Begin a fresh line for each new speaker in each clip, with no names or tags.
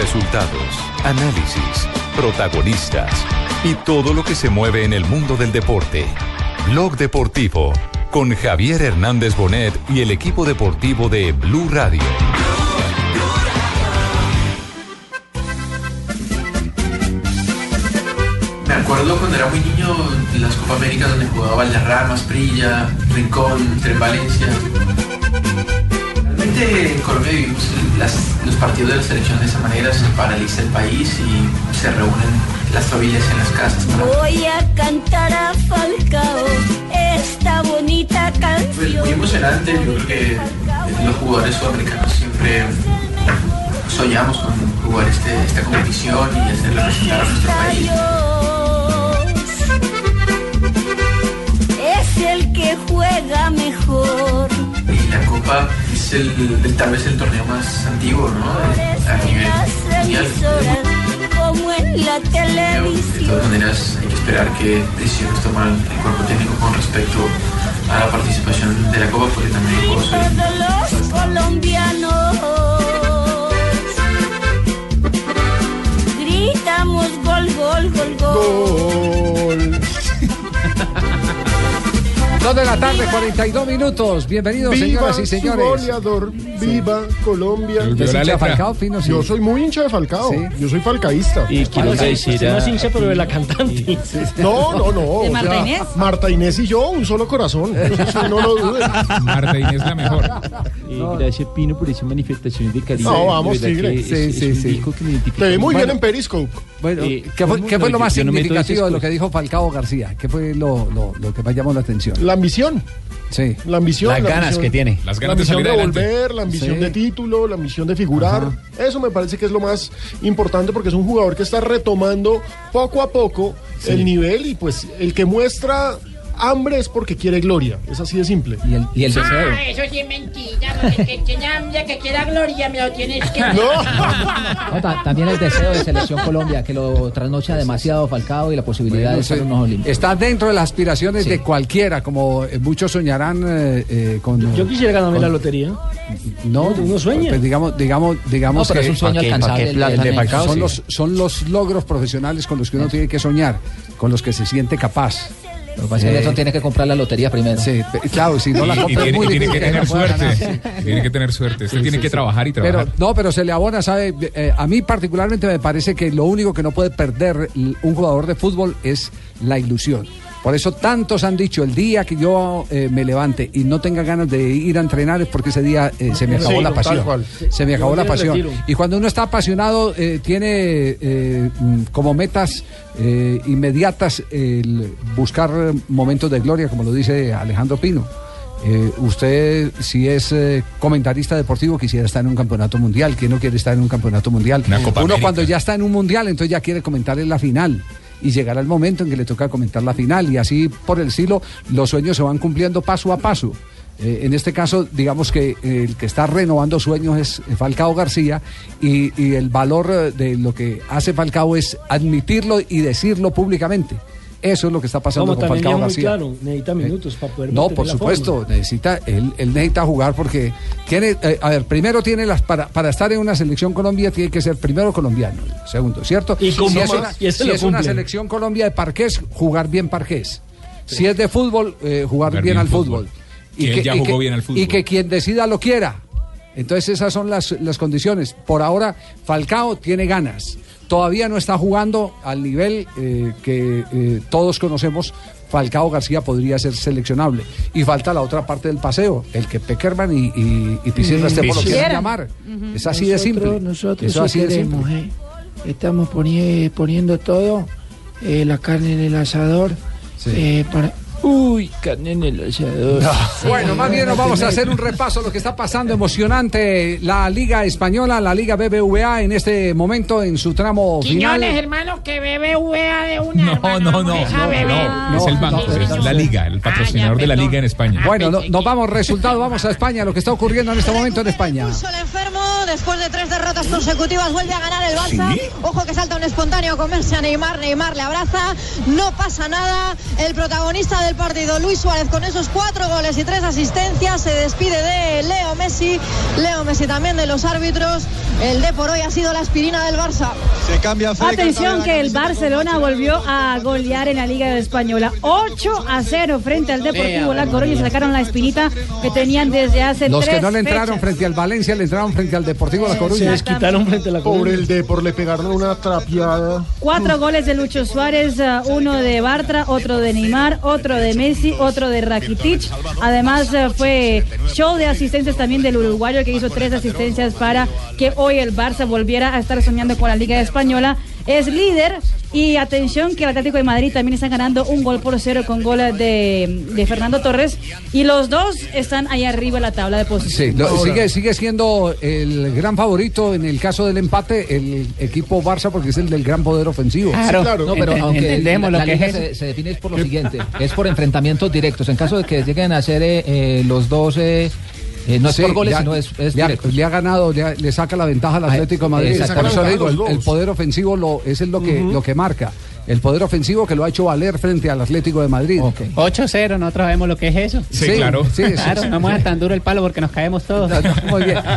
Resultados, análisis, protagonistas y todo lo que se mueve en el mundo del deporte. Blog Deportivo con Javier Hernández Bonet y el equipo deportivo de Blue Radio.
Me acuerdo cuando era muy niño en las Copa América donde jugaba Valderrama, Prilla, Rincón, entre Valencia. En Colombia vivimos las- los partidos de la selección de esa manera, se paraliza el país y se reúnen las familias en las casas para
Voy a cantar a Falcao esta bonita
Pues
canción.
muy emocionante, yo creo que los jugadores sudamericanos siempre soñamos con jugar este, esta competición y hacerle representar a nuestro país.
Es el que juega mejor.
Y la Copa es el, el- tal vez el torneo más antiguo, ¿no? A nivel mundial. De todas maneras, hay que esperar qué decisiones toma el cuerpo técnico con respecto a la participación de la Copa, porque también hay juegos
los colombianos gritamos gol, gol, gol, gol.
Gol.
Dos de la tarde, 42 minutos. Bienvenidos,
Viva
señoras y
su
señores.
goleador, viva Colombia.
¿Usted es hincha de Falcao, Fino? Sí.
Yo soy muy hincha de Falcao.
Sí.
Yo soy falcaísta.
Y quiero decir
no es hincha, pero de la cantante.
No, no, no.
¿De
o
Marta
sea,
Inés?
Marta Inés y yo, un solo corazón. Eso sí, no lo duden.
Marta Inés la mejor.
Eh, gracias Pino por esas manifestaciones de cariño.
No, vamos, Tigre.
que es-
Sí,
es
sí, sí.
Te vi muy bien en Periscope.
Bueno,
Eh,
¿qué fue,
¿cómo?
qué fue lo más
no
significativo de lo que dijo Falcao García? ¿Qué fue lo, lo, lo que más llamó la atención?
La ambición.
Sí.
La ambición.
Las
la
ganas
ambición-
que tiene.
Las
La
ganas de
ambición
salir
de
adelante.
volver, la ambición
Sí.
de título, la ambición de figurar. Eso me parece que es lo más importante porque es un jugador que está retomando poco a poco el nivel y pues el que muestra hambre es porque quiere gloria. Es así de simple.
Y el, y el deseo.
Ah, eso sí es mentira, porque el que tiene hambre, que quiera gloria, me lo tienes que...
No.
No, ta- también el deseo de Selección Colombia, que lo trasnocha demasiado Falcao y la posibilidad de en unos Olímpicos.
Está dentro de las aspiraciones
Sí.
de cualquiera, como eh, muchos soñarán eh, eh, con.
Yo quisiera ganarme
con-
la lotería.
No,
Uno sueña.
Pues digamos, digamos, digamos
No, pero
que
es un sueño
¿pa' qué- pa'
alcanzable.
qué
el-
plata
el-
de
el-
Falcao?
son
sí.
los, son los logros profesionales con los que uno tiene que soñar, con los que se siente capaz.
Lo que pasa es que Nelson tiene que comprar la lotería primero.
Sí, claro, si no la
Y, y
compra es muy
y tiene
difícil
que tener suerte. Tiene que tener suerte. Usted tiene que trabajar y
Pero
trabajar.
no, pero se le abona, ¿sabe? Eh, a mí particularmente me parece que lo único que no puede perder un jugador de fútbol es la ilusión. Por eso tantos han dicho, el día que yo eh, me levante y no tenga ganas de ir a entrenar es porque ese día eh, se me acabó
Sí,
la pasión. Se me acabó la pasión. Y cuando uno está apasionado, eh, tiene eh, mm, como metas eh, inmediatas el buscar momentos de gloria, como lo dice Alejandro Pino. Eh, usted, si es eh, comentarista deportivo, quisiera estar en un campeonato mundial. ¿Quién no quiere estar en un campeonato mundial?
Una Copa
Uno
América.
cuando ya está en un mundial, entonces ya quiere comentar en la final. Y llegará el momento en que le toca comentar la final. Y así, por el estilo, los sueños se van cumpliendo paso a paso. Eh, en este caso, digamos que eh, el que está renovando sueños es Falcao García y, el valor eh, de lo que hace Falcao es admitirlo y decirlo públicamente. Eso es lo que está pasando
Como
con Falcao García.
claro, necesita minutos para poder
No, por
la
supuesto,
forma.
necesita, él, él necesita jugar porque tiene, eh, a ver, primero tiene las, para, para estar en una selección Colombia tiene que ser primero colombiano, segundo, ¿cierto?
Y
si es, una,
y
si es una selección Colombia de parqués, jugar bien parqués. Si es de fútbol, eh, jugar,
Jugar
bien,
bien
al
fútbol.
fútbol.
Y él ya jugó bien al fútbol.
Y que quien decida lo quiera. Entonces esas son las, las condiciones. Por ahora, Falcao tiene ganas. Todavía no está jugando al nivel eh, que eh, todos conocemos. Falcao García podría ser seleccionable. Y falta la otra parte del paseo, el que Peckerman y, y, y Restrepo lo quieran llamar. Es así de simple.
Nosotros, nosotros
Eso
sí
así de
queremos,
simple.
¿eh? Estamos poni- poniendo todo, la carne en el asador,
Sí.
para... Uy, carne en el asador.
Bueno, más bien nos vamos a hacer un repaso de lo que está pasando emocionante la Liga Española, la Liga BBVA en este momento en su tramo final.
Quiñones, hermano, que BBVA de una,
No,
hermano,
no, no, no, no, es el banco,
sí,
es
sí,
la
sí.
liga, el patrocinador
Ah, ya,
de la liga en España.
Bueno, no-
pensé
nos vamos, resultado, vamos a España, lo que está ocurriendo en este momento en España.
el enfermo, después de tres derrotas consecutivas, vuelve a ganar el Barça. Ojo que salta un espontáneo a comerse a Neymar. Neymar le abraza. No pasa nada. El protagonista del partido. Luis Suárez con esos cuatro goles y tres asistencias se despide de Leo Messi. Leo Messi también de los árbitros. El de por hoy ha sido la aspirina del Barça.
Se cambia
Atención que el Barcelona volvió a golear en la Liga Española. 8 a 0 frente al Deportivo La Coruña. y Sacaron la espinita que tenían desde hace
Los
tres
que no le entraron
fechas.
frente al Valencia le entraron frente al Deportivo La Coruña.
Se desquitaron frente a la Pobre el Depor, le pegaron una trapeada.
Cuatro goles de Lucho Suárez, uh, uno de Bartra, otro de Neymar, otro de Messi, otro de Rakitic. Además uh, fue show de asistencias también del uruguayo que hizo tres asistencias para que hoy el Barça volviera a estar soñando con la Liga Española. Es líder. Y atención que el Atlético de Madrid también está ganando un gol por cero con gol de, de Fernando Torres. Y los dos están ahí arriba en la tabla de
Sí,
posiciones.
lo- sigue, sigue siendo el gran favorito en el caso del empate el equipo Barça porque es el del gran poder ofensivo.
No, pero
Ent-
aunque
entendemos
la,
lo que es
se, se define es por lo siguiente, es por enfrentamientos directos. En caso de que lleguen a ser eh, eh, los dos, eh, eh, no es
Sí,
por goles,
le ha-
sino es, es
le, ha,
directo.
le ha ganado, le, ha- le saca la ventaja al Atlético de Madrid.
exacto.
Por eso le digo, el poder ofensivo lo, ese es lo que, lo que marca. El poder ofensivo que lo ha hecho valer frente al Atlético de Madrid.
8-0, nosotros sabemos lo que es eso.
Sí, Sí, claro. sí, sí,
claro,
sí,
no
sí.
muevas tan duro el palo porque nos caemos todos.
Muy bien.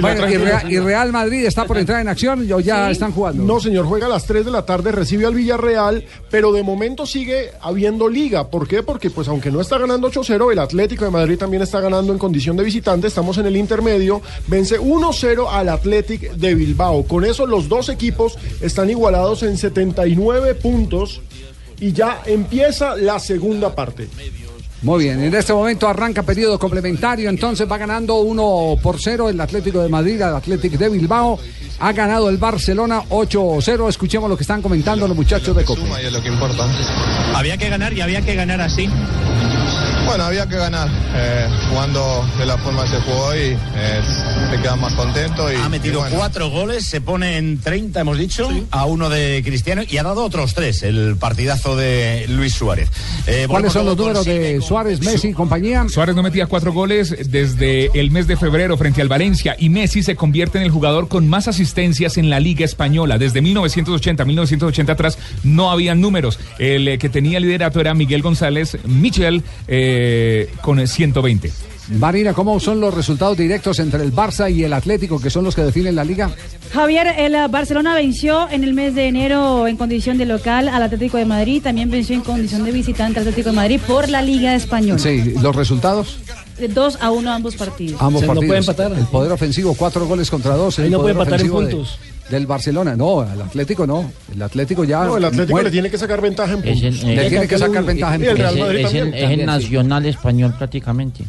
Bueno, y, Real, y Real Madrid está por entrar en acción o ya están jugando.
No, señor, juega a las 3 de la tarde, recibe al Villarreal, pero de momento sigue habiendo liga. ¿Por qué? Porque pues aunque no está ganando 8-0, el Atlético de Madrid también está ganando en condición de visitante. Estamos en el intermedio, vence 1-0 al Athletic de Bilbao. Con eso los dos equipos están igualados en 79 puntos y ya empieza la segunda parte.
Muy bien, en este momento arranca periodo complementario, entonces va ganando 1 por 0 el Atlético de Madrid al Atlético de Bilbao. Ha ganado el Barcelona 8-0. Escuchemos lo que están comentando los muchachos de Copa.
Había que ganar y había que ganar así.
Bueno, había que ganar. Eh, jugando de la forma que se jugó hoy, eh, te quedas más contento. Y,
Ha metido
y bueno.
cuatro goles, se pone en 30, hemos dicho, a uno de Cristiano y ha dado otros tres, el partidazo de Luis Suárez. Eh,
¿Cuáles son los números de Suárez, Messi y compañía?
Suárez no metía cuatro goles desde el mes de febrero frente al Valencia y Messi se convierte en el jugador con más asistencias en la Liga Española. Desde 1980, 1980 atrás no habían números. El eh, que tenía liderato era Miguel González Michel eh, con 120.
Marina, ¿cómo son los resultados directos entre el Barça y el Atlético, que son los que definen la liga?
Javier, el Barcelona venció en el mes de enero en condición de local al Atlético de Madrid, también venció en condición de visitante al Atlético de Madrid por la Liga Española.
Sí, los resultados.
De 2 a 1 ambos partidos.
Ambos partidos. El poder ofensivo, cuatro goles contra dos.
Ahí
el
no puede empatar en
de-
puntos.
del Barcelona. No, al Atlético no. El Atlético ya.
No, el Atlético
muere.
le tiene que sacar ventaja en puntos.
el,
Le tiene que sacar ventaja en
el
puntos.
Es el, es el nacional español prácticamente.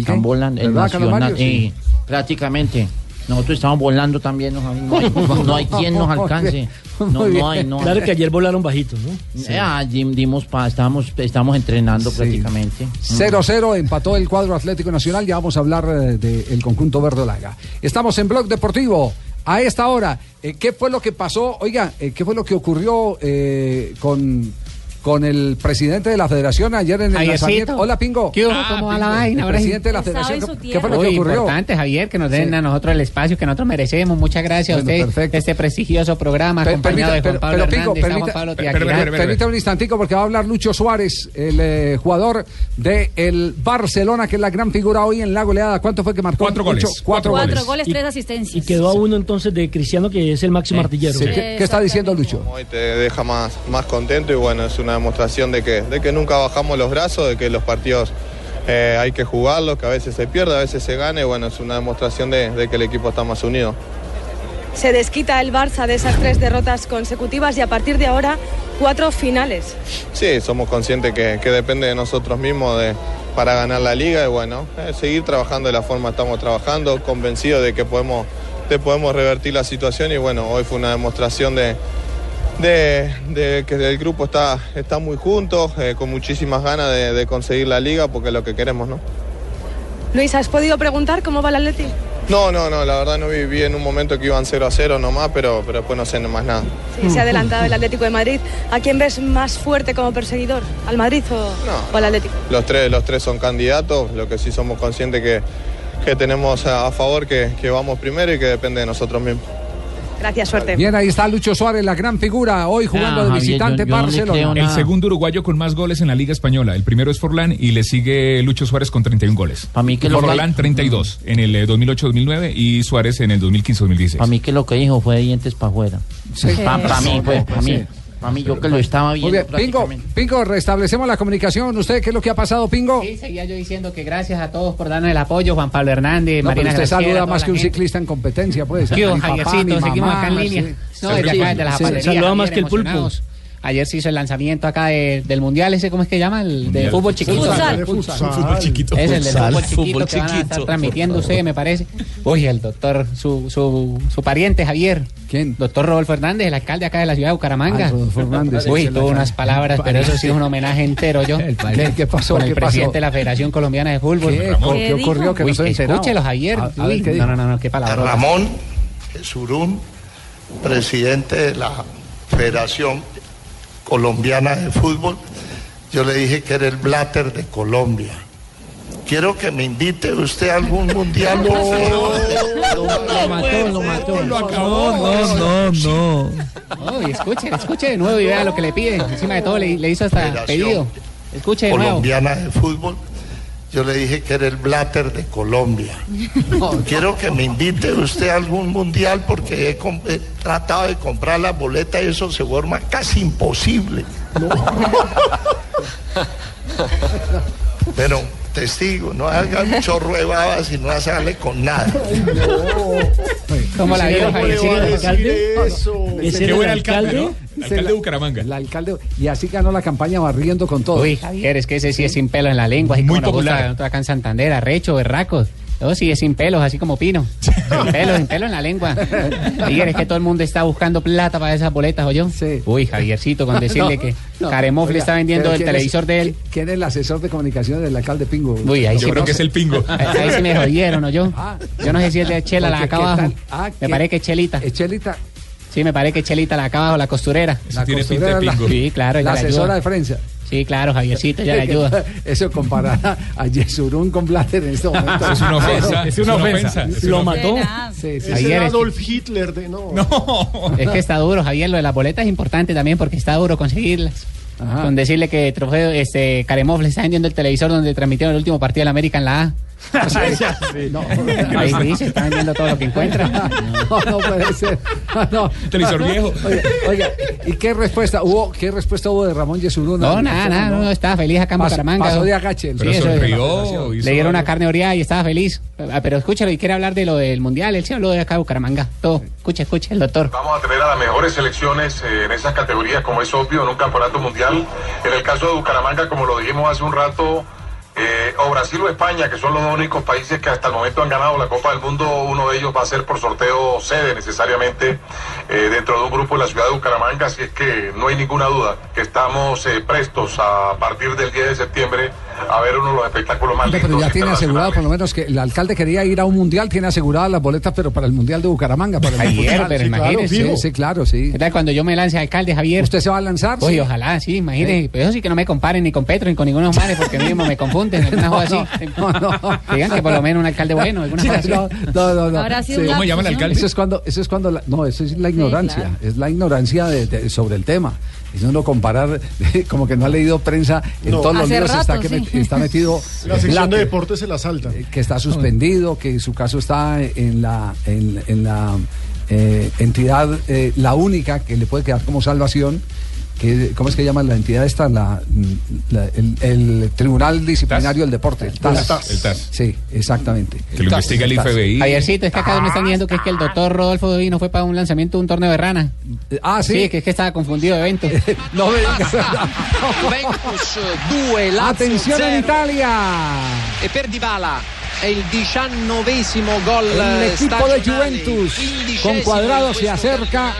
Están
qué?
volando, el
¿Verdad, Carlos
nacional,
Mario? Sí.
eh, prácticamente. Nosotros estamos volando también, no, hay, no hay quien nos alcance. No, no hay, no.
Claro que ayer volaron bajitos, ¿no?
Eh, ah, dim- dimos pa, estamos, estamos entrenando prácticamente.
0-0 empató el cuadro Atlético Nacional. Ya vamos a hablar eh, del conjunto verdolaga. Estamos en Blog Deportivo. A esta hora, eh, ¿qué fue lo que pasó? Oiga, eh, ¿qué fue lo que ocurrió eh, con, con el presidente de la federación ayer en el
Javiercito.
lanzamiento? Hola, Pingo.
¿Qué hubo? ¿Cómo va la vaina?
El presidente de la federación. ¿Qué, fue lo
Uy,
que ocurrió?
importante, Javier, que nos den
Sí.
a nosotros el espacio que nosotros merecemos. Muchas gracias
Bueno,
a usted.
perfecto.
Este prestigioso programa
Pe-
acompañado de Juan
pero-
Pablo
pero,
Hernández,
permita-
Pablo
per-
Tiaquirá.
per- permítame un instantico porque va a hablar Lucho Suárez, el eh, jugador del el Barcelona, que es la gran figura hoy en la goleada. ¿Cuánto fue que marcó?
Cuatro goles.
Lucho? Cuatro,
Cuatro
goles.
goles, tres asistencias.
Y quedó a uno entonces de Cristiano, que es el máximo artillero.
Sí, ¿Qué, qué está diciendo Lucho?
Hoy te deja más, más contento y bueno, es una demostración de que, de que nunca bajamos los brazos, de que los partidos eh, hay que jugarlos, que a veces se pierde, a veces se gana y bueno, es una demostración de, de que el equipo está más unido.
Se desquita el Barça de esas tres derrotas consecutivas y a partir de ahora cuatro finales.
Sí, somos conscientes que, que depende de nosotros mismos de, para ganar la liga y bueno, eh, seguir trabajando de la forma que estamos trabajando, convencidos de que podemos, de podemos revertir la situación y bueno, hoy fue una demostración de, de, de que el grupo está, está muy juntos, eh, con muchísimas ganas de, de conseguir la liga porque es lo que queremos, ¿no?
Luis, ¿has podido preguntar cómo va el Atleti?
No, no, no, la verdad no viví en un momento que iban 0 a 0 nomás, pero, pero después no sé más nada.
Sí, se ha adelantado el Atlético de Madrid. ¿A quién ves más fuerte como perseguidor? ¿Al Madrid o, o al Atlético?
Los tres, los tres son candidatos, lo que sí somos conscientes que, que tenemos a, a favor que, que vamos primero y que depende de nosotros mismos.
Gracias, suerte.
Bien, ahí está Lucho Suárez, la gran figura, hoy jugando de visitante Barcelona.
El segundo uruguayo con más goles en la Liga Española. El primero es Forlán y le sigue Lucho Suárez con 31 goles.
Para mí que lo
Forlán 32 en el eh, 2008-2009 y Suárez en el 2015-2016.
Para mí que lo que dijo fue de dientes para afuera.
Sí.
Para mí, pues, para mí.
Sí.
Para mí, yo que lo estaba
Muy
viendo.
bien, Pingo, Pingo, restablecemos la comunicación. ¿Usted qué es lo que ha pasado, Pingo?
Sí, seguía yo diciendo que gracias a todos por darnos el apoyo, Juan Pablo Hernández,
No, pero
Marina
usted
Graciela,
saluda más que un
gente.
ciclista en competencia, pues.
¿Qué hubo,
Mi papá,
Javiercito? Seguimos acá en línea.
sí.
No, desde acá, desde la
saluda más que el pulpo.
Ayer se hizo el lanzamiento acá de- del mundial, ese cómo es que llama, el de
Mundial.
fútbol chiquito.
Futsal.
Futsal.
Fútbol chiquito.
Es el del
Futsal,
fútbol chiquito
fútbol
que van a estar
chiquito,
transmitiendo ustedes, me parece. Uy, el doctor, su, su, su pariente Javier.
¿Quién?
Doctor Rodolfo Hernández, el alcalde acá de la ciudad de Bucaramanga.
Ah, Rodolfo Hernández,
Uy,
el
tuvo unas palabras, pero eso sí es un homenaje entero yo.
¿Qué, qué pasó?
Con el
¿Qué
presidente
pasó?
de la Federación Colombiana de Fútbol.
¿Qué,
Ramón.
¿Qué ocurrió? Que
Uy, escúchelo, Javier.
A, a
Uy,
¿qué
no, no, no, qué palabra.
Ramón Surún, presidente de la Federación Colombiana de Fútbol, yo le dije que era el Blatter de Colombia. Quiero que me invite usted a algún mundial.
Lo mató, lo mató.
Lo acabó. No, no, no.
Uy, escuche, escuche de nuevo y vea lo que le pide. Encima de todo le, le hizo hasta pedido. Escuche de nuevo.
Colombiana de Fútbol. Yo le dije que era el Blatter de Colombia. Quiero que me invite usted a algún mundial porque he, tratado de comprar la boleta y eso se forma casi imposible. Pero testigo, no hagan un chorro de babas y no sale con nada.
¿Cómo la vio,
¿Cómo le va a
Javiercito?
decir eso?
¿Ese
Qué
era
buen
el
alcalde,
alcalde?
¿no? Alcalde de Bucaramanga.
El alcalde. Y así ganó la campaña barriendo con todo.
Uy, Javier, es que ese sí es sin pelos en la lengua, así
Muy
como gusta
popular.
acá en Santander, arrecho, berracos. No, sí, es sin pelos, así como Pino. Sin pelos, sin pelos en la lengua. Javier, es que todo el mundo está buscando plata para esas boletas, ¿o yo?
Sí.
Uy, Javiercito, con decirle
No,
que
no.
Caremov le
Oiga,
está vendiendo el
¿quién es-
televisor de él.
¿Quién es el asesor de comunicación del alcalde Pingo?
Uy, ahí
Yo
sí
creo
no
que es
sé.
el pingo.
Ahí, ahí sí me jodieron, ¿o yo?
Ah.
Yo no sé si es de Chela, la acá
¿qué
abajo.
Ah,
Me parece que es Chelita.
¿Es Chelita?
Sí, me parece que es Chelita, la acá abajo, la costurera.
Eso tiene pinta de
costurera, la-
pingo.
Sí, claro,
La asesora de prensa.
Sí, claro, Javiercito, ya le ayuda.
Eso comparar a, a Yesurún con Blatter en este momento.
Es una ofensa.
Es una ofensa.
Es
Lo mató.
Sí, sí.
Es- Adolf Hitler de no.
No.
Es que está duro, Javier, lo de las boletas es importante también porque está duro conseguirlas.
Ajá.
Con decirle que Trofeo, este, Karemov le está vendiendo el televisor donde transmitieron el último partido de la América en la A.
No,
Ahí sí, vendiendo todo lo que encuentra.
no, no puede ser. No.
Televisor viejo.
Oiga, oiga, ¿y qué respuesta hubo? ¿Qué respuesta hubo de Ramón Yesurún?
No, nada, nada, no, estaba feliz acá en Bucaramanga.
pasó de agache
sonrió.
Le dieron una carne oreada y estaba feliz. Ah, Pero escúchalo, y quiere hablar de lo del mundial. Él se habló de acá de Bucaramanga. Todo. Escucha, escucha, el doctor.
Vamos a tener a las mejores selecciones eh, en esas categorías, como es obvio, en un campeonato mundial. En el caso de Bucaramanga, como lo dijimos hace un rato, eh, o Brasil o España, que son los dos únicos países que hasta el momento han ganado la Copa del Mundo, uno de ellos va a ser por sorteo sede necesariamente eh, dentro de un grupo en la ciudad de Bucaramanga, así es que no hay ninguna duda que estamos eh, prestos a partir del 10 de septiembre a ver uno de los espectáculos más lindos.
Pero ya tiene asegurado por lo menos que el alcalde quería ir a un mundial, tiene aseguradas las boletas, pero para el mundial de Bucaramanga. Para el Mundial.
pero
Sí, claro,
imagínese.
sí, sí, claro, sí.
¿Qué tal cuando yo me lance a alcalde, Javier?
¿Usted se va a lanzar? Sí.
ojalá, sí, imagínese. Pero eso sí que no me comparen ni con Petro ni con ninguno de los mares porque mismo me confunden. Alguna así.
No, no.
Digan que por lo menos un alcalde bueno, alguna cosa así.
No, no, no,
sido
Sí.
¿Cómo llama el alcalde?
Eso es cuando, eso es cuando, la- no, eso es la ignorancia,
claro.
es la ignorancia de- de- sobre el tema. Es uno comparar, como que no ha leído prensa, en
No.
todos los libros
rato,
está, que
sí.
met- está metido
La sección de deportes se la salta.
que está suspendido, que su caso está en la, en, en la eh, entidad, eh, la única que le puede quedar como salvación. Que, ¿Cómo es que llama la entidad esta? La, la- el, el Tribunal Disciplinario del Deporte, el TAS.
El TAS.
El TAS.
Sí, exactamente.
Que lo investiga el
TAS.
FBI.
Javiercito, es que acá me están diciendo que es que el doctor Rodolfo Divino fue para un lanzamiento de un torneo de rana.
Ah, sí.
Sí, que es que estaba confundido de evento.
No me digas.
Juventus 2, Lazio
Atención en
0.
Italia.
E per Dybala è il diciannovesimo gol
El equipo de Juventus con cuadrado se acerca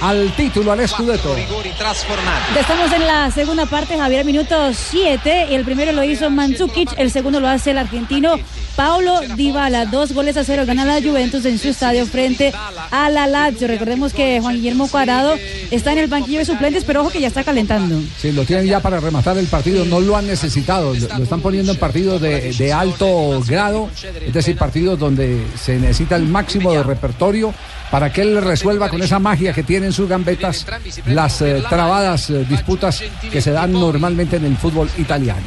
al título, al.
Ya Estamos en la segunda parte, Javier, minuto 7. Y el primero lo hizo Mandzukic, el segundo lo hace el argentino Paulo Dybala, dos goles a cero, gana la Juventus en su estadio frente a la Lazio. Recordemos que Juan Guillermo Cuadrado está en el banquillo de suplentes, pero ojo que ya está calentando.
Sí, lo tienen ya para rematar el partido, no lo han necesitado, lo, lo están poniendo en partidos de, de alto grado, es decir, partidos donde se necesita el máximo de repertorio para que él resuelva con esa magia que tiene en sus gambetas las eh, trabadas eh, disputas que se dan normalmente en el fútbol italiano.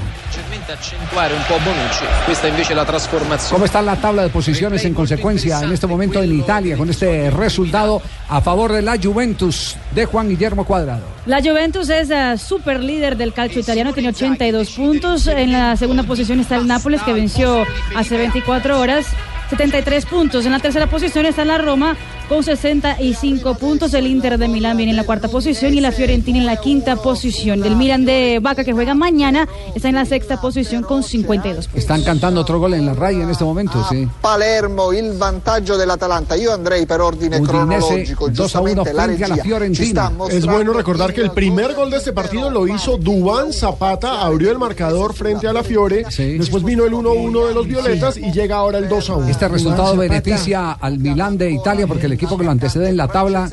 ¿Cómo está la tabla de posiciones en consecuencia en este momento en Italia con este resultado a favor de la Juventus de Juan Guillermo Cuadrado?
La Juventus es uh, super líder del calcio italiano, tiene 82 puntos. En la segunda posición está el Nápoles, que venció hace 24 horas. 73 puntos. En la tercera posición está la Roma con 65 puntos. El Inter de Milán viene en la cuarta posición y la Fiorentina en la quinta posición. El Milan de Vaca que juega mañana está en la sexta posición con 52 puntos.
Están cantando otro gol en la raya en este momento, sí.
Palermo, il vantaggio dell'Atalanta. Io andrei per ordine
Udinese
cronologico.
2 a 1
Giustamente la
frente a la Fiorentina.
Es bueno recordar que el primer gol de este partido lo hizo Dubán Zapata, abrió el marcador frente a la Fiore, después vino el 1-1 de los Violetas y llega ahora el 2-1.
Este resultado beneficia al Milán de Italia porque el equipo que lo antecede en la tabla,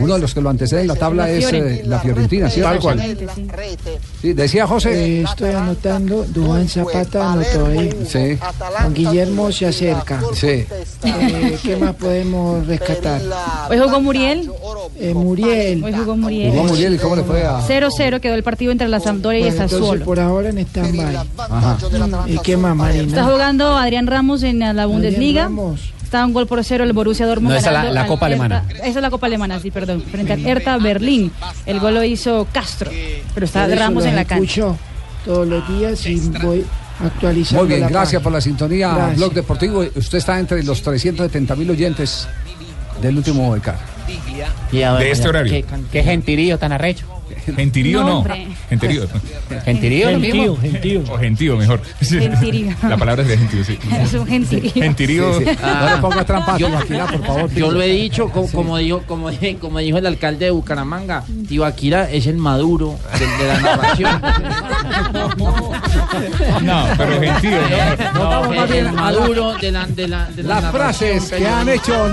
uno de los que lo antecede en la tabla
La
es eh, la Fiorentina, ¿cierto?
Tal cual.
Sí.
Decía José.
Eh, estoy anotando, Dubán Zapata anotó ahí.
Sí,
Juan Guillermo se acerca.
sí.
Eh, ¿Qué más podemos rescatar?
Hoy jugó Muriel.
Eh, Muriel.
Hoy jugó Muriel.
Jugó Muriel y cómo le fue a.
0-0 quedó el partido entre la Sampdoria y el
entonces
Sassuolo.
por ahora en stand-by.
Ajá.
¿Y qué más,
Está
Marina?
jugando Adrián Ramos en la Bundesliga.
Ramos.
Está un gol por cero el Borussia Dortmund.
No, esa es la- la Copa
Hertha-
Alemana.
Esa es la Copa Alemana, sí, perdón. Frente al Hertha Berlín. El gol lo hizo Castro. Pero está Ramos en la cancha.
escucho todos los días y voy actualizando
Muy bien,
la
gracias por la sintonía,
Gracias.
Blog Deportivo. Usted está entre los 370 mil oyentes del último becar.
De este horario.
Qué, qué gentirío tan arrecho.
Gentirío
No,
no.
hombre.
Gentirío.
Gentirío, lo mismo.
Gentío, gentío.
O gentío, mejor.
Gentirío.
La palabra es de gentío, sí.
Es un gentirío.
Gentirío.
Sí, sí. No le ponga trampa Tibaquirá, por favor.
Yo lo he dicho, co- como, dijo, como, como dijo el alcalde de Bucaramanga, Tibaquira es el maduro de, de la narración.
No, pero gentío, no.
No, es el maduro de la, de la, de la
Las frases que han hecho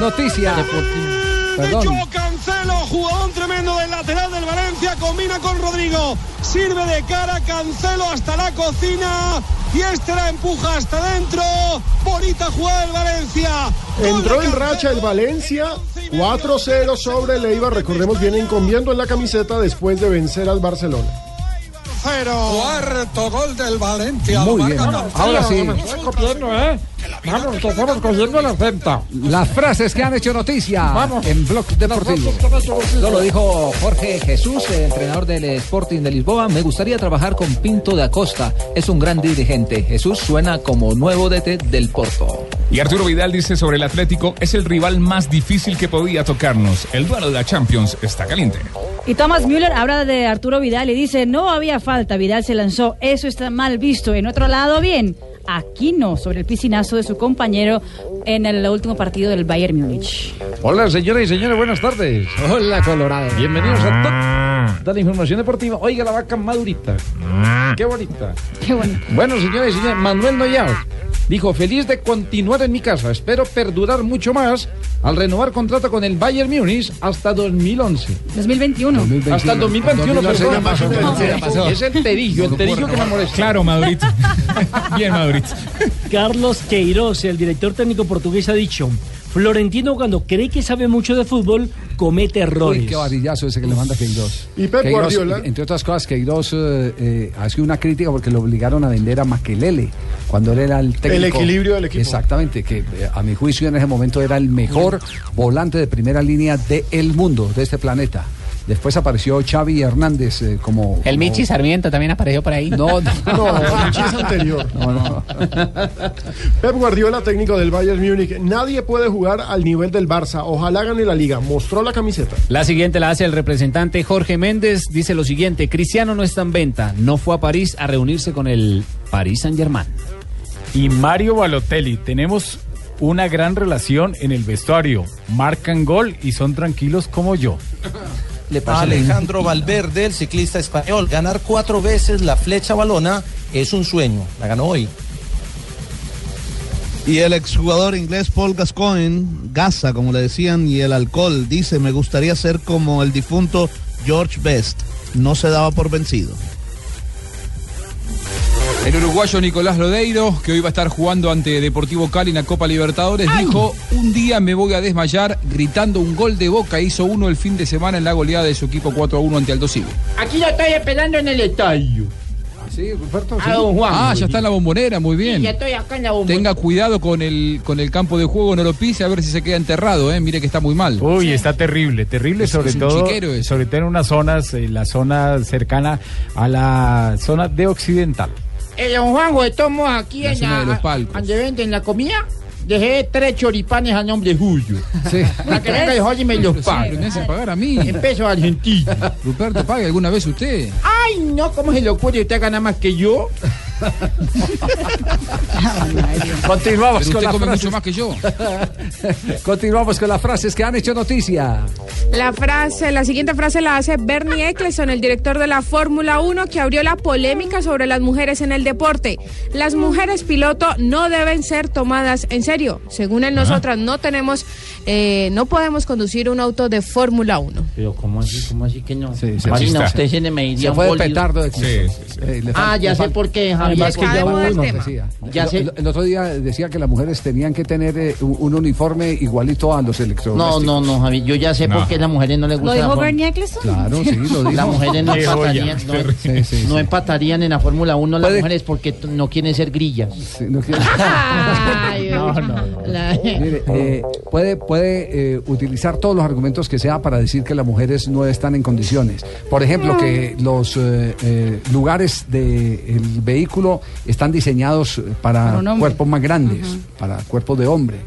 Perdón.
Cancelo, jugador tremendo del lateral del Valencia, combina con Rodrigo, sirve de cara, Cancelo hasta la cocina y este la empuja hasta adentro. Bonita jugada del Valencia.
Entró en racha el Valencia, 4-0 sobre el Eibar. Recordemos, vienen comiendo en la camiseta después de vencer al Barcelona.
Cuarto gol del Valencia.
Muy bien. Ahora sí,
Estoy copiando, ¿eh? Vamos, que estamos cogiendo la venta.
las frases que han hecho noticia
Vamos.
en Blog Deportivo.
Esto lo dijo Jorge Jesús, eh, entrenador del Sporting de Lisboa. Me gustaría trabajar con Pinto de Acosta. Es un gran dirigente. Jesús suena como nuevo DT del Porto.
Y Arturo Vidal dice sobre el Atlético, es el rival más difícil que podía tocarnos. El duelo de la Champions está caliente.
Y Thomas Müller habla de Arturo Vidal y dice, no había falta, Vidal se lanzó, eso está mal visto. En otro lado, bien, aquí no, sobre el piscinazo de su compañero en el último partido del Bayern Múnich.
Hola, señoras y señores, buenas tardes.
Hola, Colorado.
Bienvenidos a toda la información deportiva. Oiga la vaca madurita. Qué bonita.
Qué bueno.
Bueno, señores y señores, Manuel Noyao dijo, feliz de continuar en mi casa. Espero perdurar mucho más al renovar contrato con el Bayern Múnich hasta 2011.
2021.
Hasta el 2021,
2011
perdón.
ya pasó,
No,
ya pasó.
Es el terillo, el terillo que me molesta.
Claro, Madurito. Bien, Madurito.
Carlos Queiroz, el director técnico portugués, ha dicho: Florentino, cuando cree que sabe mucho de fútbol, comete errores.
Uy, qué varillazo ese que le manda Queiroz.
Y Pep
Queiroz,
Guardiola.
Entre otras cosas, Queiroz eh, eh, ha sido una crítica porque lo obligaron a vender a Maquelele cuando él era el técnico.
El equilibrio del equipo.
Exactamente, que eh, a mi juicio en ese momento era el mejor volante de primera línea del mundo, de este planeta. Después apareció Xavi Hernández eh, como...
El
como-
Michi Sarmiento también apareció por ahí.
No, no.
No, Michi es anterior.
No, no.
Pep Guardiola, técnico del Bayern Múnich. Nadie puede jugar al nivel del Barça. Ojalá gane la liga. Mostró la camiseta.
La siguiente la hace el representante Jorge Méndez. Dice lo siguiente: Cristiano no está en venta. No fue a París a reunirse con el Paris Saint Germain.
Y Mario Balotelli, tenemos una gran relación en el vestuario. Marcan gol y son tranquilos como yo.
Le pasa
Alejandro Valverde, el ciclista español, ganar cuatro veces la flecha balona es un sueño. La ganó hoy.
Y el exjugador inglés Paul Gascoigne, Gaza, como le decían, y el alcohol, dice, me gustaría ser como el difunto George Best. No se daba por vencido.
El uruguayo Nicolás Lodeiro, que hoy va a estar jugando ante Deportivo Cali en la Copa Libertadores, dijo, un día me voy a desmayar gritando un gol de Boca. Hizo uno el fin de semana en la goleada de su equipo 4 a 1 ante Aldo Civi.
Aquí lo estoy esperando en el estadio.
Sí, Ruperto.
Ah, don Juan.
Ah, ya está en la bombonera, muy bien.
ya estoy acá en la bomba.
Tenga cuidado con el, con el campo de juego, no lo pise a ver si se queda enterrado, ¿eh? Mire que está muy mal.
Uy, está terrible, terrible,
Es-
sobre
es
todo, sobre todo en unas zonas, eh, la zona cercana a la zona de Occidental.
Eh, don Juanjo, estamos aquí
La
en la,
los palcos.
donde venden la comida. Dejé tres choripanes a nombre suyo.
Sí.
Para que venga y me los pague.
me hace pagar a mí.
En pesos argentinos.
Ruperto, ¿pague alguna vez usted?
Ay, no, ¿cómo se le ocurre? Usted gana más que yo.
Continuamos
Pero
con
usted
las
come
frases.
mucho más que yo.
Continuamos con las frases que han hecho noticia.
La frase, la siguiente frase la hace Bernie Eccleston, el director de la Fórmula 1, que abrió la polémica sobre las mujeres en el deporte. Las mujeres piloto no deben ser tomadas en serio. Según él, nosotras no tenemos, eh, no podemos conducir un auto de Fórmula 1.
Pero, ¿cómo así? ¿Cómo así que no?
sí.
Marina,
Sí,
usted se le me iría
Se
un
fue de
boli-
petardo de
Sí, sí,
Eh,
Ah, ya sé por qué, Javier.
Ya
sé.
el- el otro día decía que las mujeres tenían que tener eh, un un uniforme igualito a los
No,
electrodomésticos.
no, no, Javier. Yo ya sé
No.
por qué a las mujeres no les
¿Lo
gusta la
dijo Bernie Eccleston?
Claro, sí, lo dijo.
Las mujeres no empatarían, no,
Sí, sí, sí.
no empatarían en la Fórmula 1 las mujeres porque no quieren ser grillas.
Sí, no
No, no, no.
la-
Mire, eh, puede, puede eh, utilizar todos los argumentos que sea para decir que las mujeres no están en condiciones. Por ejemplo, que los eh, eh, lugares del vehículo están diseñados para, cuerpos más grandes, para cuerpos de hombre.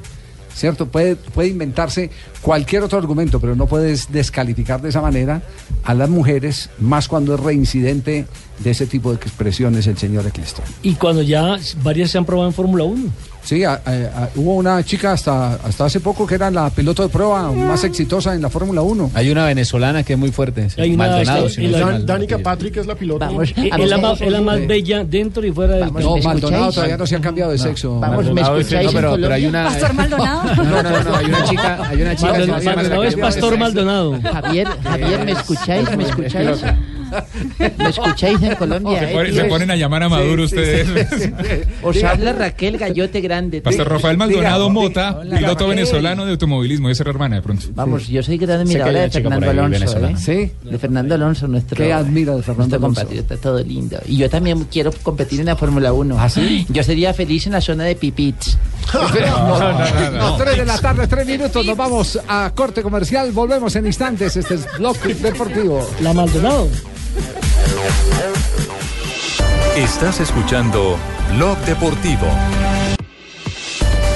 ¿Cierto? Puede, puede inventarse cualquier otro argumento, pero no puedes descalificar de esa manera a las mujeres, más cuando es reincidente de ese tipo de expresiones el señor Eccleston.
Y cuando ya varias se han probado en Fórmula 1.
Sí, a- a- a- hubo una chica hasta, hasta hace poco que era la piloto de prueba más exitosa en la Fórmula 1.
Hay una venezolana que es muy fuerte. sí.
Hay una-
Maldonado,
este,
si no
y la-
estoy
Dan-. Danica Patrick es la piloto.
Vamos,
Eh,
a
Es la, más, es la más bella dentro y fuera del
No,
¿me
Maldonado todavía no se ha cambiado de sexo.
Vamos, ¿me
Maldonado,
escucháis
No, pero, pero hay una.
Pastor Maldonado.
No, no, no, hay una chica, hay una chica
Maldonado, Maldonado es Pastor Maldonado.
Javier, Javier, ¿me escucháis? ¿Me escucháis? ¿Me escucháis en Colombia?
Se,
eh,
pone-
tío?
se ponen a llamar a Maduro ustedes.
Os habla Raquel Gallote Grande.
Pastor Rafael Maldonado
Diga,
Mota, piloto
Raquel.
venezolano de automovilismo. Esa hermana de pronto.
Vamos, yo soy gran admiradora de Fernando Alonso. ¿eh?
Sí.
De Fernando Alonso, nuestro.
¿Qué admira de Fernando Alonso?
compatriota, todo lindo. Y yo también quiero competir en la Fórmula 1.
¿Ah, sí?
Yo sería feliz en la zona de pipits.
Las 3 de la tarde, 3 minutos, nos vamos a corte comercial, volvemos en instantes, este es Blog Deportivo.
La Maldonado.
Estás escuchando Blog Deportivo.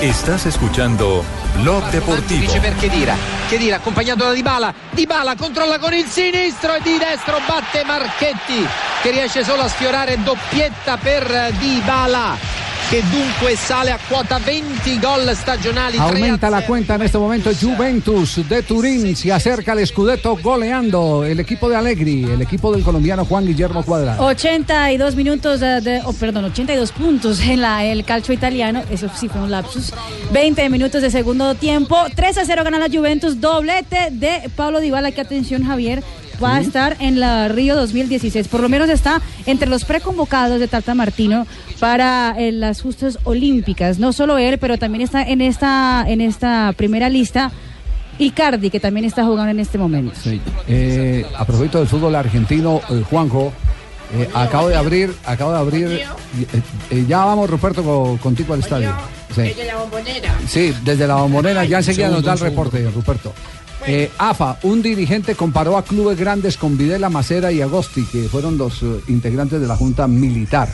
Estás escuchando Blog Deportivo.
Dice per Chedira. Chedira accompagnato da Dybala. Dybala controlla con il sinistro e di destro batte Marchetti che riesce solo a sfiorare doppietta per Dybala che dunque sale a quota 20 gol stagionali. 3 a
Aumenta la cuenta en este momento Juventus de Turín, se acerca al Scudetto goleando el equipo de Allegri, el equipo del colombiano Juan Guillermo Cuadrado.
82 minutos de, de- oh, perdón, 82 puntos en la, el calcio italiano, eso sí fue un lapsus. 20 minutos de segundo tiempo, 3 a 0 gana la Juventus, doblete de Pablo Dybala, que atención Javier, va a estar en la Río 2016, por lo menos está entre los preconvocados de Tata Martino para eh, las justas olímpicas, no solo él, pero también está en esta en esta primera lista Icardi, que también está jugando en este momento.
Sí. Eh, a propósito del fútbol argentino, eh, Juanjo, eh, acabo de abrir, acabo de abrir, eh, eh, ya vamos Ruperto co- contigo al estadio. Sí.
la bombonera.
Sí, desde la bombonera ya enseguida nos da el reporte, Ruperto. Eh, AFA, un dirigente comparó a clubes grandes con Videla Macera y Agosti, que fueron los eh, integrantes de la Junta Militar.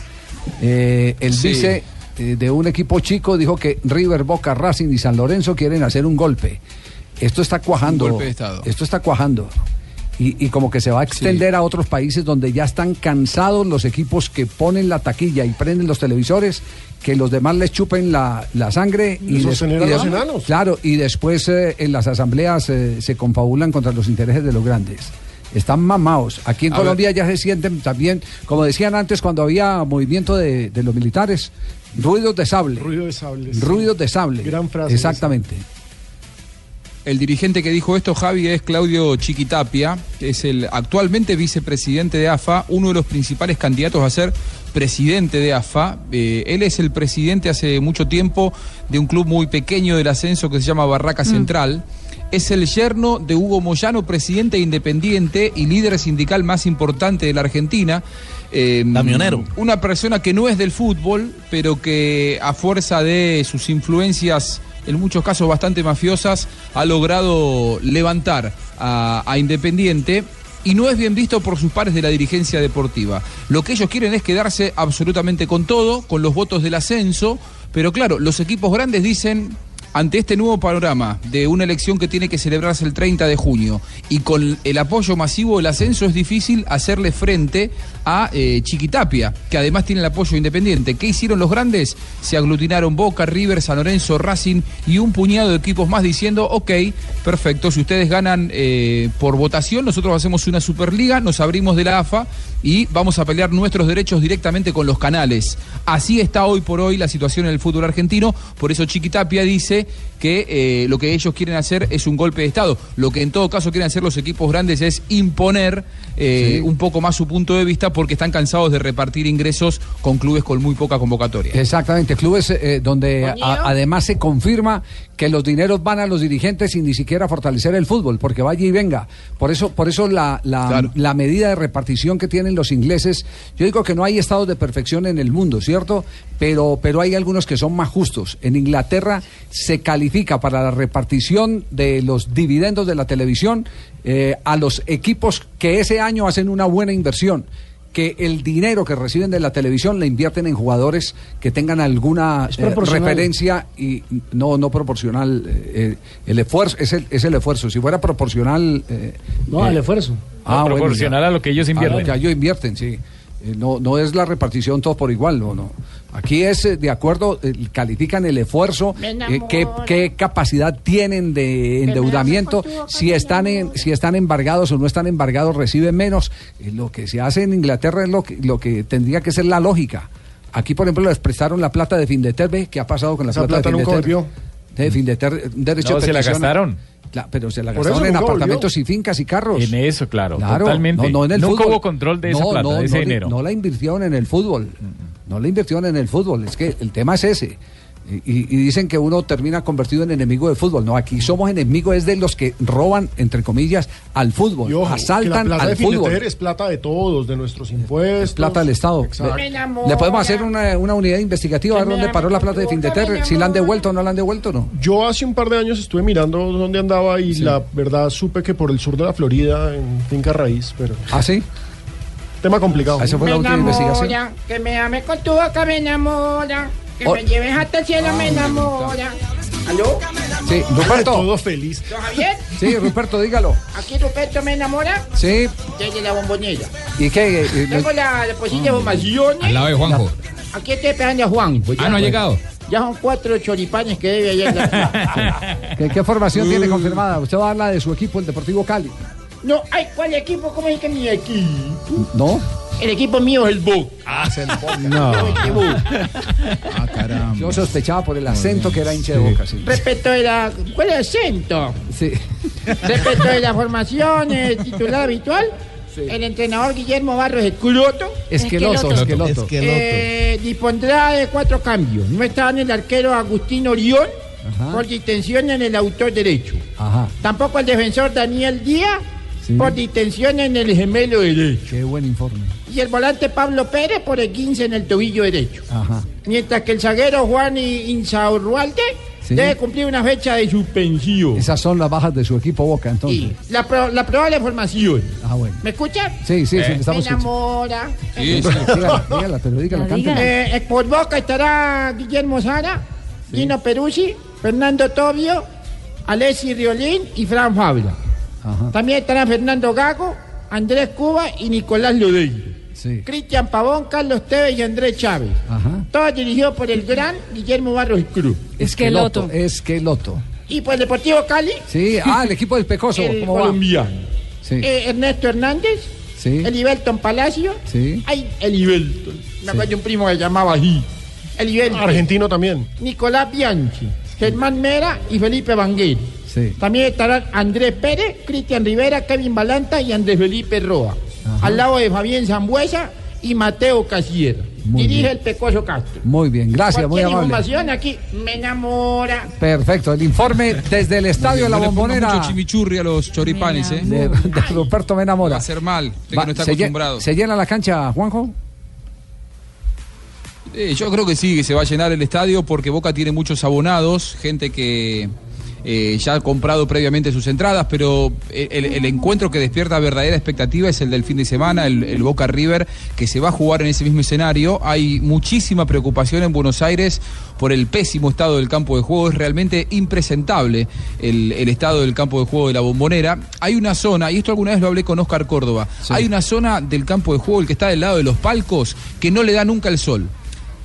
Eh, el
Sí.
vice eh, de un equipo chico dijo que River, Boca, Racing y San Lorenzo quieren hacer un golpe. Esto está cuajando.
Un golpe de Estado.
Esto está cuajando. Y, y como que se va a extender a otros países donde ya están cansados los equipos que ponen la taquilla y prenden los televisores, que los demás les chupen la, la sangre y,
a
y
los
des-
enanos.
Claro, y después eh, en las asambleas eh, se confabulan contra los intereses de los grandes. Están mamados. Aquí en
A
Colombia ya se sienten también, como decían antes, cuando había movimiento de, de los militares, Ruidos de sable.
Ruido de sables.
Ruidos de sable.
Gran frase
Exactamente.
El dirigente que dijo esto, Javi, es Claudio Chiquitapia, que es el actualmente vicepresidente de AFA, uno de los principales candidatos a ser presidente de AFA. Eh, él es el presidente hace mucho tiempo de un club muy pequeño del ascenso que se llama Barraca Central. Es el yerno de Hugo Moyano, presidente independiente y líder sindical más importante de la Argentina. Eh,
Camionero.
Una persona que no es del fútbol, pero que a fuerza de sus influencias, en muchos casos bastante mafiosas, ha logrado levantar a, Independiente y no es bien visto por sus pares de la dirigencia deportiva. Lo que ellos quieren es quedarse absolutamente con todo, con los votos del ascenso, pero claro, los equipos grandes dicen, ante este nuevo panorama de una elección que tiene que celebrarse el 30 de junio y con el apoyo masivo del ascenso es difícil hacerle frente a eh, Chiquitapia, que además tiene el apoyo independiente. ¿Qué hicieron los grandes? Se aglutinaron Boca, River, San Lorenzo, Racing y un puñado de equipos más diciendo, ok, perfecto, si ustedes ganan eh, por votación, nosotros hacemos una Superliga, nos abrimos de la AFA y vamos a pelear nuestros derechos directamente con los canales. Así está hoy por hoy la situación en el fútbol argentino, por eso Chiquitapia dice Chile que eh, lo que ellos quieren hacer es un golpe de Estado. Lo que en todo caso quieren hacer los equipos grandes es imponer eh,
Sí.
un poco más su punto de vista porque están cansados de repartir ingresos con clubes con muy poca convocatoria.
Exactamente, clubes eh, donde a- además se confirma que los dineros van a los dirigentes sin ni siquiera fortalecer el fútbol, porque vaya y venga. Por eso, por eso la, la, la medida de repartición que tienen los ingleses, yo digo que no hay estados de perfección en el mundo, ¿cierto? Pero, pero hay algunos que son más justos. En Inglaterra se califica para la repartición de los dividendos de la televisión eh, a los equipos que ese año hacen una buena inversión que el dinero que reciben de la televisión le invierten en jugadores que tengan alguna eh, referencia y no no proporcional eh, el esfuerzo es el, es el esfuerzo si fuera proporcional eh,
No, al esfuerzo.
ah,
proporcional
ya.
a lo que ellos invierten.
a lo que ellos invierten sí Eh, no, no es la repartición todo por igual, no, no. Aquí es eh, de acuerdo, eh, califican el esfuerzo, eh, qué, qué capacidad tienen de endeudamiento, si están en, si están embargados o no están embargados, reciben menos. Eh, lo que se hace en Inglaterra es lo que, lo que tendría que ser la lógica. Aquí, por ejemplo, les prestaron la plata de Findeter, ¿ve qué ha pasado con la
Esa
plata,
plata
de
nunca
Findeter?
volvió.
De Findeter, un derecho
No,
de
se la gastaron.
Cla- pero se la
Por
gastaron en apartamentos y fincas y carros.
En eso, claro,
Claro,
totalmente.
No, no en el
Nunca
fútbol.
hubo control de esa
No,
plata,
no,
de ese dinero.
No la invirtieron en el fútbol. No la invirtieron en el fútbol. Es que el tema es ese. Y, dicen que uno termina convertido en enemigo del fútbol. No, aquí somos enemigos es de los que roban, entre comillas, al fútbol.
Y ojo, que la
asaltan
plata
al
de
fútbol.
Es plata de todos, de nuestros impuestos.
Plata del Estado. Le podemos hacer una, una unidad investigativa a ver dónde paró la plata de Findeter, si la han devuelto o no la han devuelto, ¿no?
Yo hace un par de años estuve mirando dónde andaba y la verdad supe que por el sur de la Florida, en Finca Raíz, pero...
¿Ah, sí?
Tema complicado.
Esa fue la última investigación.
que me ame con tu boca me enamora, que
Oh.
me lleves hasta el cielo me enamora. ¿Aló?
Sí, Ruperto.
Todo feliz.
¿Don Javier?
Sí, Ruperto, dígalo.
Aquí Ruperto me enamora
Sí.
desde la bombonera.
¿Y qué? Eh, eh,
Tengo la, la posible formaciones.
Al lado de Juanjo.
Aquí estoy esperando a Juan. Pues
Ah,
ya,
¿no ha
pues.
llegado?
Ya son cuatro choripanes que debe ayer.
¿Qué, qué formación tiene confirmada? Usted va a dar la de su equipo, el Deportivo Cali.
No, ay, ¿cuál equipo? ¿Cómo es que mi equipo?
¿No?
El equipo mío es el Boca.
Ah, es el Boca.
No.
Ah, caramba. Yo sospechaba por el acento que era hincha de Boca, sí.
Respecto de la. ¿Cuál es el acento?
Sí.
Respecto de la formación eh, titular habitual, el entrenador Guillermo Barros Esqueloto.
Esqueloto, Esqueloto.
eh, dispondrá de cuatro cambios. No está en el arquero Agustín Orión
Ajá.
por distensión en el autor derecho.
Ajá.
Tampoco el defensor Daniel Díaz
Sí.
por distensión en el gemelo derecho.
Qué buen informe.
Y el volante Pablo Pérez por el 15 en el tobillo derecho.
Ajá.
Mientras que el zaguero Juan I- Insaurralde
Sí.
debe cumplir una fecha de suspensión.
Esas son las bajas de su equipo Boca, entonces.
La, pro- la probable formación.
Ah, bueno.
¿Me escuchan?
Sí, sí, sí, le estamos
Me
escuchando.
enamora.
Dígala, dígala, pero dígala, cántela.
Eh, eh, por Boca estará Guillermo Sara, Gino Peruzzi, Fernando Tobio, Alessi Riolín y Fran Fabra.
Ajá.
También estarán Fernando Gago, Andrés Cuba y Nicolás Lodeiro.
Sí.
Cristian Pavón, Carlos Tevez y Andrés Chávez.
Ajá.
Todos dirigidos por el gran Guillermo Barros Cruz.
Esqueloto. Esqueloto.
Y por el Deportivo Cali,
Sí, ah, el equipo del Pecoso.
el
¿Cómo va?
colombiano.
Sí.
Eh, Ernesto Hernández,
Sí.
el Ibelton Palacio.
Sí.
Ay, el Ibelton. Me acuerdo de un primo que se llamaba así. Elivelpe.
Argentino también.
Nicolás Bianchi, Germán Mera y Felipe Vanguel.
Sí.
También estarán Andrés Pérez, Cristian Rivera, Kevin Balanta y Andrés Felipe Roa. Al lado de Fabián Zambuesa y Mateo Casier.
Muy
Dirige
bien.
el Pecoso Castro.
Muy bien, gracias, muy amable.
información aquí me enamora.
Perfecto, el informe desde el estadio de la bombonera
mucho chimichurri a los choripanes, ¿eh?
de, de Ruperto me enamora.
Va a ser mal, usted
Va,
que no está
se,
acostumbrado.
¿Se llena la cancha, Juanjo?
Eh, yo creo que sí, que se va a llenar el estadio porque Boca tiene muchos abonados, gente que eh, ya ha comprado previamente sus entradas, pero el, el encuentro que despierta verdadera expectativa es el del fin de semana, el, el Boca River, que se va a jugar en ese mismo escenario. Hay muchísima preocupación en Buenos Aires por el pésimo estado del campo de juego, es realmente impresentable el, el estado del campo de juego de la bombonera. Hay una zona, y esto alguna vez lo hablé con Oscar Córdoba, hay una zona del campo de juego, el que está del lado de los palcos, que no le da nunca el sol.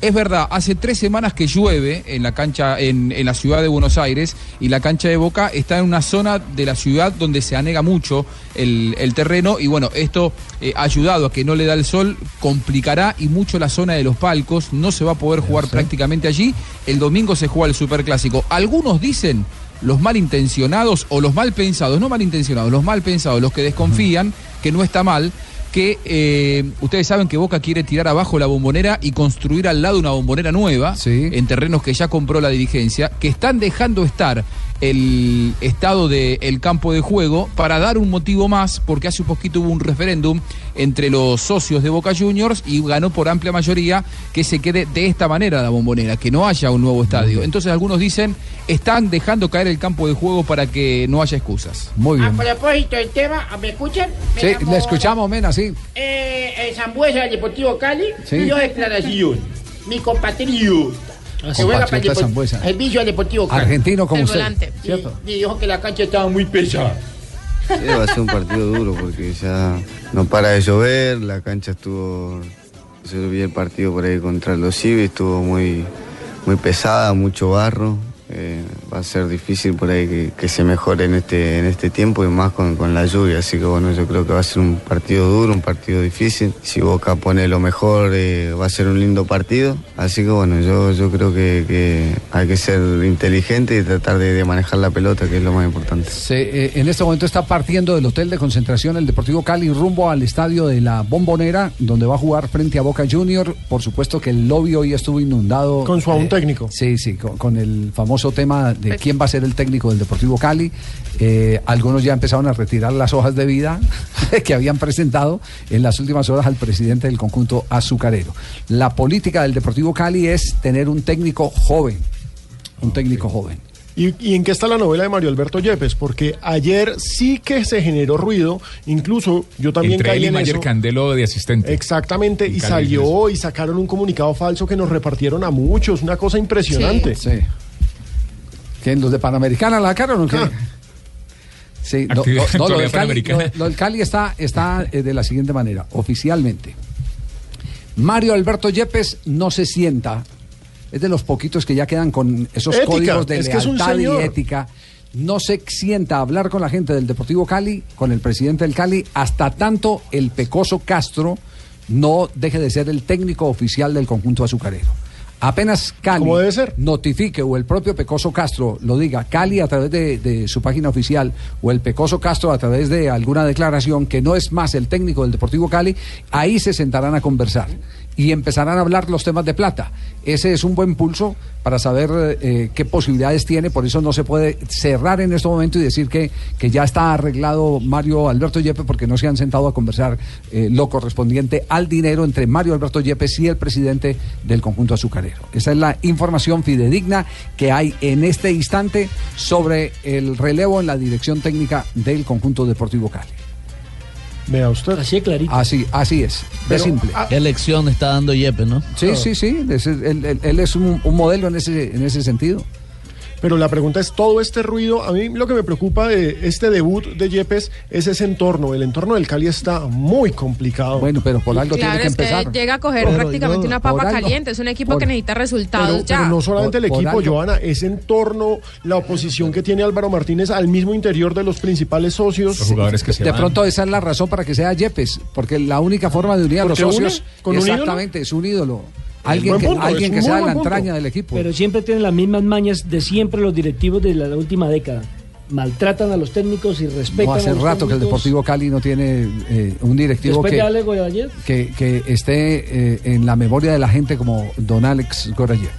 Es verdad, hace tres semanas que llueve en la cancha, en, en la ciudad de Buenos Aires, y la cancha de Boca está en una zona de la ciudad donde se anega mucho el, el terreno, y bueno, esto eh, ha ayudado a que no le da el sol, complicará y mucho la zona de los palcos, no se va a poder jugar prácticamente allí. El domingo se juega el Superclásico. Algunos dicen los malintencionados o los mal pensados, no malintencionados, los mal pensados, los que desconfían que no está mal, que eh, ustedes saben que Boca quiere tirar abajo la bombonera y construir al lado una bombonera nueva en terrenos que ya compró la dirigencia, que están dejando estar el estado del campo de juego para dar un motivo más, porque hace un poquito hubo un referéndum entre los socios de Boca Juniors y ganó por amplia mayoría que se quede de esta manera la bombonera, que no haya un nuevo estadio. Entonces algunos dicen, están dejando caer el campo de juego para que no haya excusas.
Muy
A propósito del tema, ¿me escuchan? Me
Sí, le escuchamos, Mena, sí.
Eh, el Zambuesa del Deportivo Cali
Sí.
dio declaración. Mi compatriota. Que juega para el,
Compatriota
Depor-
Zambuesa.
el vicio del Deportivo Cali.
Argentino como
El
usted.
Y, y dijo que la cancha estaba muy pesada.
Sí, va a ser un partido duro porque ya no para de llover, la cancha estuvo, yo vi el partido por ahí contra los Civis, estuvo muy, muy pesada, mucho barro, eh, va a ser difícil por ahí que, que se mejore en este, en este tiempo y más con, con la lluvia, así que bueno, yo creo que va a ser un partido duro, un partido difícil, si Boca pone lo mejor eh, va a ser un lindo partido, así que bueno, yo, yo creo que, que hay que ser inteligente y tratar de, de manejar la pelota, que es lo más importante.
Se, eh, en este momento está partiendo del hotel de concentración el Deportivo Cali rumbo al estadio de la Bombonera, donde va a jugar frente a Boca Junior. Por supuesto que el lobby hoy estuvo inundado.
Con su aún
eh,
técnico.
Sí, sí, con, con el famoso tema de quién va a ser el técnico del Deportivo Cali. Eh, algunos ya empezaron a retirar las hojas de vida que habían presentado en las últimas horas al presidente del conjunto azucarero. La política del Deportivo Cali es tener un técnico joven. Un técnico joven.
¿Y, y en qué está la novela de Mario Alberto Yepes? Porque ayer sí que se generó ruido, incluso yo también
Entre
caí
él y
en
Mayer
eso.
Candelo de asistente.
Exactamente, y
Cali,
salió y sacaron un comunicado falso que nos repartieron a muchos, una cosa impresionante.
Sí. ¿Quién? ¿Los de Panamericana la sacaron o qué? Sí, no, no, no, lo, del Cali,
panamericana.
lo- lo del Cali está, está eh, de la siguiente manera, oficialmente. Mario Alberto Yepes no se sienta, es de los poquitos que ya quedan con esos
Ética,
códigos de lealtad y ética. No se sienta a hablar con la gente del Deportivo Cali, con el presidente del Cali, hasta tanto el Pecoso Castro no deje de ser el técnico oficial del conjunto azucarero. Apenas Cali notifique o el propio Pecoso Castro lo diga, Cali a través de, de su página oficial o el Pecoso Castro a través de alguna declaración que no es más el técnico del Deportivo Cali, ahí se sentarán a conversar y empezarán a hablar los temas de plata. Ese es un buen pulso para saber eh, qué posibilidades tiene, por eso no se puede cerrar en este momento y decir que, que ya está arreglado Mario Alberto Yepes porque no se han sentado a conversar eh, lo correspondiente al dinero entre Mario Alberto Yepes y el presidente del conjunto azucarero. Esa es la información fidedigna que hay en este instante sobre el relevo en la dirección técnica del conjunto deportivo Cali.
Vea usted.
Así es clarito.
Así, así es, de simple.
¿Qué lección está dando Yepes, no?
Sí, sí, sí. ese- él, él- él es un, un modelo en ese, en ese sentido.
Pero la pregunta es, todo este ruido, a mí lo que me preocupa de este debut de Yepes es ese entorno. El entorno del Cali está muy complicado.
Bueno, pero por algo
Claro, es que llega a coger
Pero
prácticamente
yo-
una papa caliente. Es un equipo
por-
que necesita resultados
Pero,
ya.
pero no solamente el
Por-
equipo, Joana, ese entorno, la oposición que tiene Álvaro Martínez al mismo interior de los principales socios.
de pronto esa es la razón para que sea Yepes, porque la única forma de unir a los
une,
socios
con un
exactamente es un ídolo. Alguien que,
punto,
alguien que sea la
punto.
entraña del equipo.
Pero siempre tienen las mismas mañas de siempre los directivos de la última década. Maltratan a los técnicos y respetan
No hace
a los
rato que el. Deportivo Cali no tiene eh, un directivo que,
de
que, que esté eh, en la memoria de la gente como don Alex Gorayer.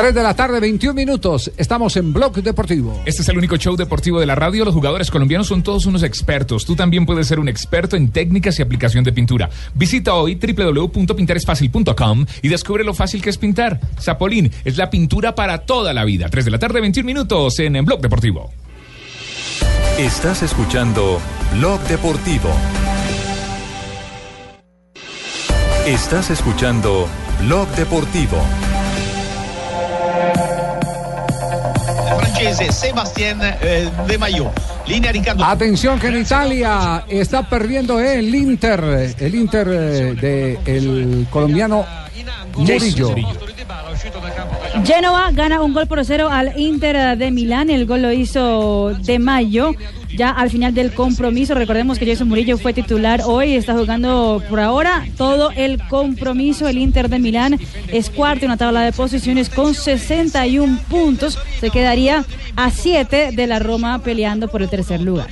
3 de la tarde, 21 minutos. Estamos en Blog Deportivo.
Este es el único show deportivo de la radio. Los jugadores colombianos son todos unos expertos. Tú también puedes ser un experto en técnicas y aplicación de pintura. Visita hoy www.pintaresfacil.com y descubre lo fácil que es pintar. Zapolín es la pintura para toda la vida. 3 de la tarde, 21 minutos en, en Blog Deportivo.
Estás escuchando Blog Deportivo. Estás escuchando Blog Deportivo.
Francese Sébastien eh, De Mayo. Línea Ricardo.
Atención que en Italia está perdiendo el Inter, el Inter eh, de el colombiano Murillo.
Genoa gana un gol por cero al Inter de Milán. El gol lo hizo de mayo. Ya al final del compromiso, recordemos que Jason Murillo fue titular hoy, está jugando por ahora todo el compromiso. El Inter de Milán es cuarto en la tabla de posiciones con 61 puntos. Se quedaría a 7 de la Roma peleando por el tercer lugar.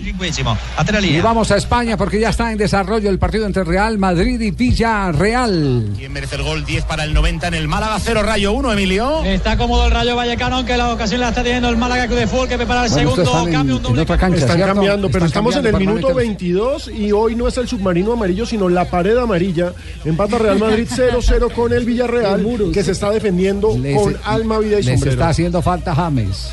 Y vamos a España porque ya está en desarrollo el partido entre Real Madrid y Villarreal.
¿Quién merece el gol? 10 para el 90 en el Málaga, 0 Rayo 1, Emilio.
Está cómodo el Rayo Vallecano, aunque la ocasión la está teniendo el Málaga de Fútbol que prepara el
Bueno,
segundo cambio.
en, en otra cancha,
Están
¿cierto?
cambiando, pero
Están
estamos en el
cambiando
minuto
permanentemente.
22 y hoy no es el submarino amarillo, sino la pared amarilla. Empata Real Madrid 0-0 con el Villarreal, que se está defendiendo
Les-
con alma, vida y
les
sombrero.
está haciendo falta James.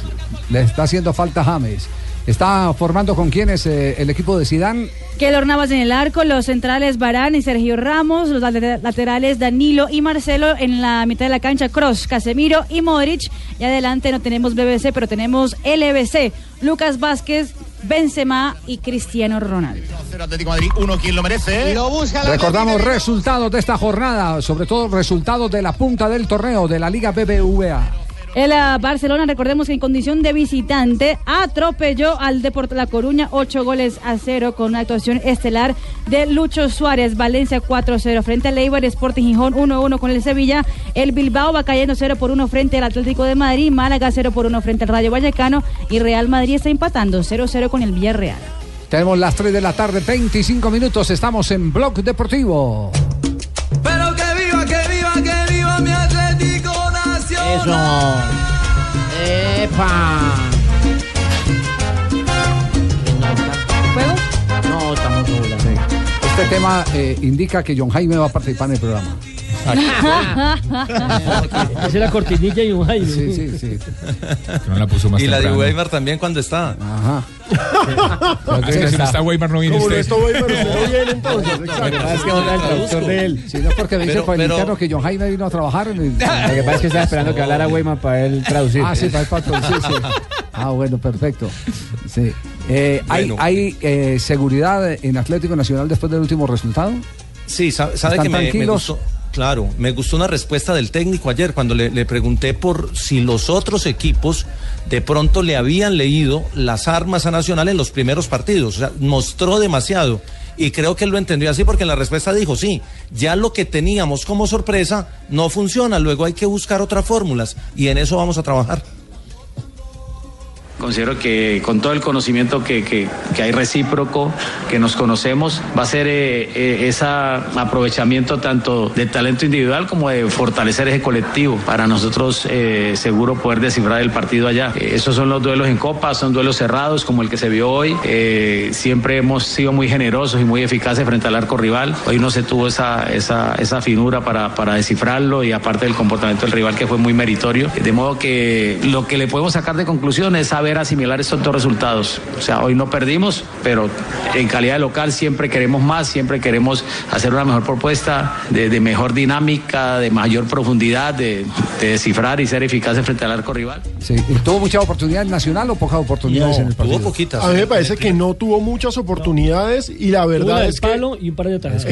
Le está haciendo falta James. Está formando con quiénes eh, el equipo de Sidán.
Keylor Navas en el arco, los centrales Barán y Sergio Ramos, los later- laterales Danilo y Marcelo en la mitad de la cancha, Cross, Casemiro y Modric. Y adelante no tenemos BBC, pero tenemos LBC, Lucas Vázquez, Benzema y Cristiano Ronaldo.
0 Atlético Madrid 1, ¿quién lo merece?
La
Recordamos resultados de esta jornada, sobre todo resultados de la punta del torneo de la Liga BBVA.
El ah, Barcelona, recordemos que en condición de visitante atropelló al Deporte La Coruña, ocho goles a cero con una actuación estelar de Lucho Suárez. Valencia 4-0 frente al Eibar, Sporting Gijón 1-1 con el Sevilla. El Bilbao va cayendo 0 por 1 frente al Atlético de Madrid. Málaga 0 por 1 frente al Rayo Vallecano. Y Real Madrid está empatando 0-0 con el Villarreal.
Tenemos las 3 de la tarde, 25 minutos. Estamos en Blog Deportivo.
Pero que
Eso. ¡Epa! No, estamos solas.
Este tema eh, indica que John Jaime va a participar en el programa.
Esa es la cortinilla y un Jaime.
Sí, sí, sí.
No la puso más
Y la de
temprano.
Weimar también cuando está.
Ajá.
Ah, es que si no está Weimar no viene
Como no
usted.
está Weimar, usted no viene entonces. exacto.
Es que no el traductor de él. Sí, no porque me dice interno que John Jaime vino a trabajar. en el-
Lo que pasa es que estaba esperando que hablara Weimar para él traducir.
Ah, sí, para el patrón, sí, sí. Ah, bueno, perfecto. Sí. Eh, ¿Hay,
Bueno.
hay eh, seguridad en Atlético Nacional después del último resultado?
Sí, sabe, sabe
¿Están
que me, me
tranquilos?
gustó. Claro, me gustó una respuesta del técnico ayer cuando le, pregunté por si los otros equipos de pronto le habían leído las armas a Nacional en los primeros partidos. O sea, mostró demasiado. Y creo que él lo entendió así porque en la respuesta dijo, sí, ya lo que teníamos como sorpresa no funciona, luego hay que buscar otras fórmulas y en eso vamos a trabajar.
Considero que con todo el conocimiento que, que- hay recíproco, que nos conocemos, va a ser eh, eh, ese aprovechamiento tanto del talento individual como de fortalecer ese colectivo para nosotros eh, seguro poder descifrar el partido allá. Esos son los duelos en Copa, son duelos cerrados como el que se vio hoy. Siempre hemos sido muy generosos y muy eficaces frente al arco rival. Hoy no se tuvo esa, esa, esa finura para, para descifrarlo y aparte del comportamiento del rival que fue muy meritorio. De modo que lo que le podemos sacar de conclusión es saber asimilar estos dos resultados. O sea, hoy no perdimos, pero en calidad de local siempre queremos más, siempre queremos hacer una mejor propuesta, de, de mejor dinámica, de mayor profundidad, de, de descifrar y ser eficaces frente al arco rival.
Sí. ¿Y ¿Tuvo mucha oportunidad en Nacional o pocas oportunidades en el partido?
A mí me parece que no tuvo muchas oportunidades y la verdad es que
palo y un par de atajadas.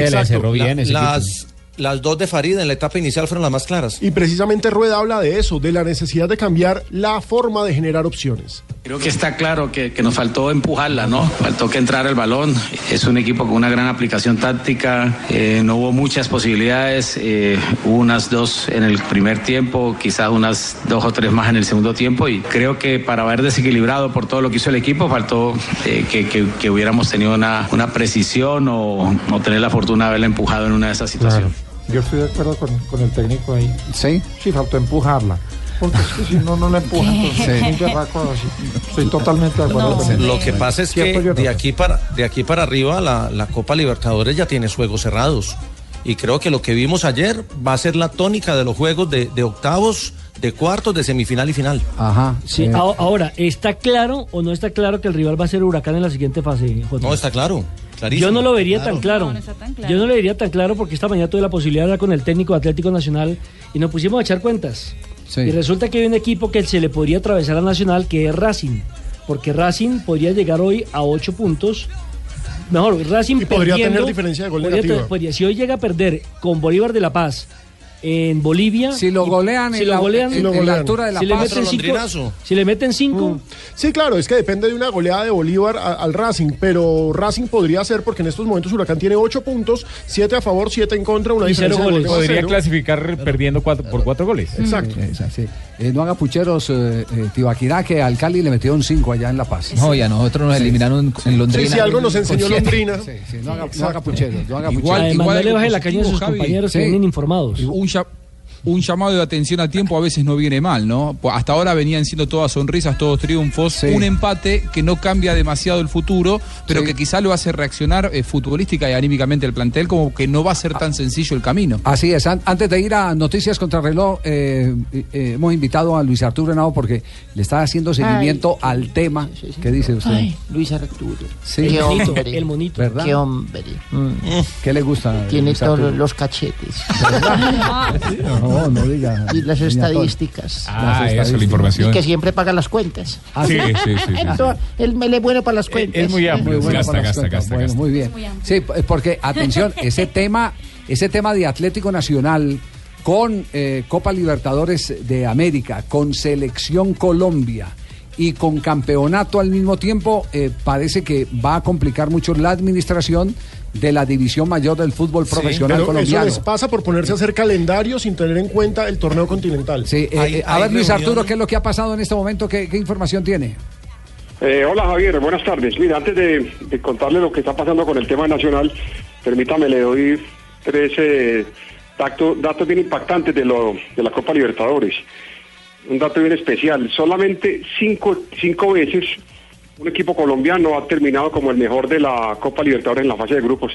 La- las Las dos de Farid en la etapa inicial fueron las más claras.
Y precisamente Rueda habla de eso, de la necesidad de cambiar la forma de generar opciones.
Creo que está claro que, que nos faltó empujarla, ¿no? Faltó que entrara el balón. Es un equipo con una gran aplicación táctica. eh, no hubo muchas posibilidades. eh, hubo unas dos en el primer tiempo, quizás unas dos o tres más en el segundo tiempo. Y creo que para haber desequilibrado por todo lo que hizo el equipo, faltó eh, que, que- que hubiéramos tenido una, una precisión o, o tener la fortuna de haberla empujado en una de esas situaciones.
Yo estoy de acuerdo con, con el técnico ahí.
¿Sí?
Sí, faltó empujarla. Porque es que si no, no la empuja, entonces
Sí.
un berraco así. Estoy totalmente de acuerdo con él.
Lo que pasa es que de aquí para, de aquí para arriba la, la Copa Libertadores ya tiene juegos cerrados. Y creo que lo que vimos ayer va a ser la tónica de los juegos de, de octavos, de cuartos, de semifinal y final.
Ajá.
Sí,
Eh.
ahora, ¿está claro o no está claro que el rival va a ser Huracán en la siguiente fase?
No, está claro. Clarísimo.
Yo no lo vería
Claro.
tan claro. Yo no lo vería tan claro porque esta mañana tuve la posibilidad de hablar con el técnico de Atlético Nacional y nos pusimos a echar cuentas.
Sí.
Y resulta que hay un equipo que se le podría atravesar a Nacional que es Racing. Porque Racing podría llegar hoy a 8 puntos. Mejor, Racing
Y podría
perdiendo-
tener diferencia de gol
podría
negativa.
te- podría- si hoy llega a perder con Bolívar de La Paz en Bolivia.
Si lo
y-
golean
si
en
lo
la-
golean,
en- en la altura de La
si le
Paz,
meten cinco-
Londrinazo.
si le meten 5,
Mm. Sí, claro, es que depende de una goleada de Bolívar a- al Racing, pero Racing podría ser porque en estos momentos Huracán tiene 8 puntos, 7 a favor, 7 en contra, una
Y
diferencia
cero
de
goles. Podría
cero.
clasificar perdiendo cuatro- por cuatro goles.
Exacto.
Esa, sí. Eh, no haga pucheros, eh, eh, Tibaquirá, que al Cali le metió un 5 allá en La Paz.
No, y a nosotros nos eliminaron en Londrina.
Sí, sí, algo nos enseñó
siete.
Londrina.
Sí, sí, no haga, no haga pucheros, no haga
Igual,
pucheros.
Además,
igual
no le baje la caña a sus compañeros que vienen informados.
Un, ya- un llamado de atención a tiempo a veces no viene mal, ¿no? Hasta ahora venían siendo todas sonrisas, todos triunfos, un empate que no cambia demasiado el futuro, pero
Sí.
que quizá lo hace reaccionar eh, futbolística y anímicamente el plantel como que no va a ser tan sencillo el camino.
Así es, an- antes de ir a Noticias contra reloj, eh, eh, hemos invitado a Luis Arturo Henao porque le está haciendo seguimiento al tema. ¿Qué dice usted?
Ay, Luis Arturo.
Sí.
Qué
El monito,
hombre.
el monito.
¿Verdad?
Qué hombre. Mm.
¿Qué le gusta?
Tiene todos los cachetes.
No, no diga.
Y las estadísticas.
Ah,
Las
eso, la información.
Y que siempre paga las cuentas.
Ah,
Sí, sí, sí, sí, sí.
Todo- Él me le bueno para las cuentas.
es muy amplio.
Muy bueno
Gasta,
para las
gasta,
cuentas.
gasta,
Bueno,
gasta.
muy bien. Sí, porque atención, ese tema, ese tema de Atlético Nacional con eh, Copa Libertadores de América, con Selección Colombia y con campeonato al mismo tiempo, eh, parece que va a complicar mucho la administración de la división mayor del fútbol profesional
Pero eso
colombiano.
les pasa por ponerse a hacer calendario sin tener en cuenta el torneo continental.
Sí, eh, eh, a ver, Luis Arturo, ¿qué es lo que ha pasado en este momento? ¿Qué, qué información tiene?
Eh, hola Javier, buenas tardes. Mira, antes de, de contarle lo que está pasando con el tema nacional, permítame, le doy tres eh, tacto- datos bien impactantes de, lo, de la Copa Libertadores. Un dato bien especial, solamente cinco, cinco veces un equipo colombiano ha terminado como el mejor de la Copa Libertadores en la fase de grupos,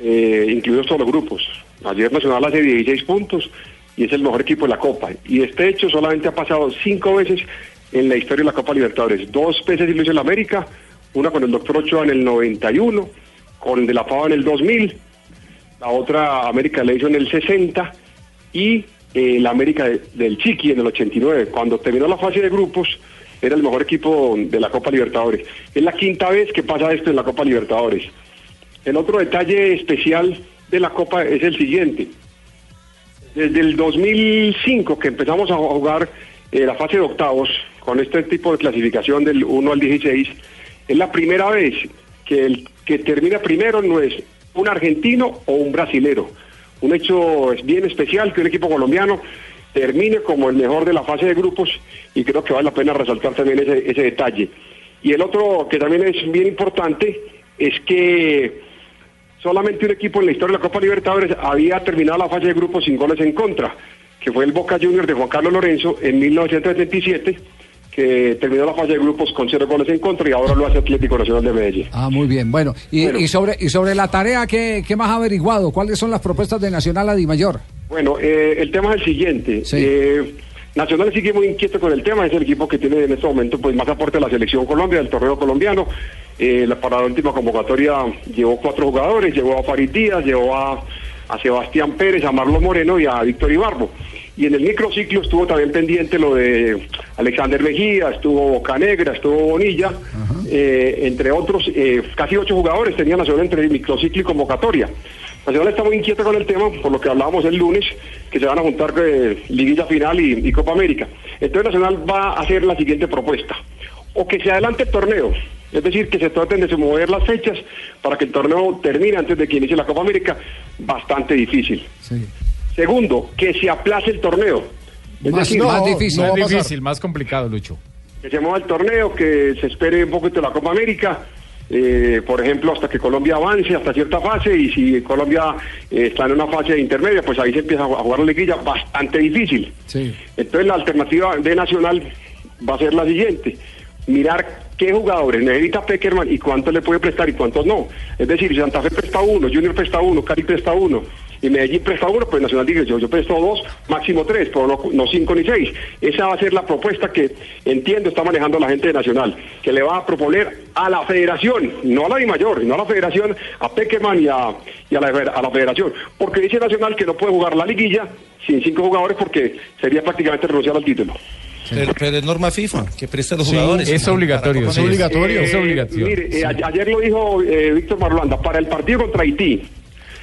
eh, incluidos todos los grupos. Ayer Nacional hace 16 puntos y es el mejor equipo de la Copa. Y este hecho solamente ha pasado cinco veces en la historia de la Copa Libertadores. Dos veces lo hizo el América, una con el doctor Ochoa en el 91, con el de la Pava en el 2000, la otra América la hizo en el 60 y eh, la América de- del Chiqui en el 89. Cuando terminó la fase de grupos, era el mejor equipo de la Copa Libertadores. Es la quinta vez que pasa esto en la Copa Libertadores. El otro detalle especial de la Copa es el siguiente. Desde el 2005 que empezamos a jugar eh, la fase de octavos con este tipo de clasificación del 1 al 16, es la primera vez que el que termina primero no es un argentino o un brasilero. Un hecho bien especial que un equipo colombiano termine como el mejor de la fase de grupos y creo que vale la pena resaltar también ese, ese detalle. Y el otro que también es bien importante es que solamente un equipo en la historia de la Copa Libertadores había terminado la fase de grupos sin goles en contra, que fue el Boca Juniors de Juan Carlos Lorenzo en 1977, que terminó la fase de grupos con cero goles en contra y ahora lo hace Atlético Nacional de Medellín.
Ah, muy bien. Bueno, y, y sobre, y sobre la tarea, ¿qué, qué más ha averiguado? ¿Cuáles son las propuestas de Nacional a Di Mayor?
Bueno, eh, el tema es el siguiente. Eh, Nacional sigue muy inquieto con el tema, es el equipo que tiene en este momento pues más aporte a la selección Colombia, del torneo colombiano. Eh, la, para la última convocatoria llevó cuatro jugadores, llevó a Farid Díaz, llevó a, a Sebastián Pérez, a Marlon Moreno y a Víctor Ibarbo. Y en el microciclo estuvo también pendiente lo de Alexander Mejía, estuvo Bocanegra, estuvo Bonilla, eh, entre otros, eh, casi ocho jugadores tenía Nacional entre el microciclo y convocatoria. Nacional está muy inquieto con el tema, por lo que hablábamos el lunes, que se van a juntar eh, Liguilla Final y, y Copa América. Entonces Nacional va a hacer la siguiente propuesta. O que se adelante el torneo, es decir, que se traten de mover las fechas para que el torneo termine antes de que inicie la Copa América, bastante difícil. Segundo, que se aplace el torneo. Es
Más,
decir,
más difícil,
no
más
pasar.
difícil, más complicado, Lucho.
que se mueva el torneo, que se espere un poquito la Copa América, eh, por ejemplo, hasta que Colombia avance hasta cierta fase y si Colombia eh, está en una fase intermedia, pues ahí se empieza a jugar la liguilla, bastante difícil.
Sí.
Entonces la alternativa de Nacional va a ser la siguiente, mirar qué jugadores necesita Peckerman y cuánto le puede prestar y cuántos no. Es decir, si Santa Fe presta uno, Junior presta uno, Cali presta uno y Medellín presta uno, pues Nacional dice yo, yo presto dos, máximo tres, pero no, no cinco ni seis. Esa va a ser la propuesta que entiendo está manejando la gente de Nacional, que le va a proponer a la federación, no a la mayor, sino a la federación, a Peckerman y a, y a la, a la federación. Porque dice Nacional que no puede jugar la liguilla sin cinco jugadores porque sería prácticamente renunciar al título.
Pero, pero es norma FIFA, que presta a los
Sí,
jugadores.
es obligatorio.
Copa América.
Eh,
Es obligatorio.
Mire, eh, ayer lo dijo eh, Víctor Marulanda, para el partido contra Haití,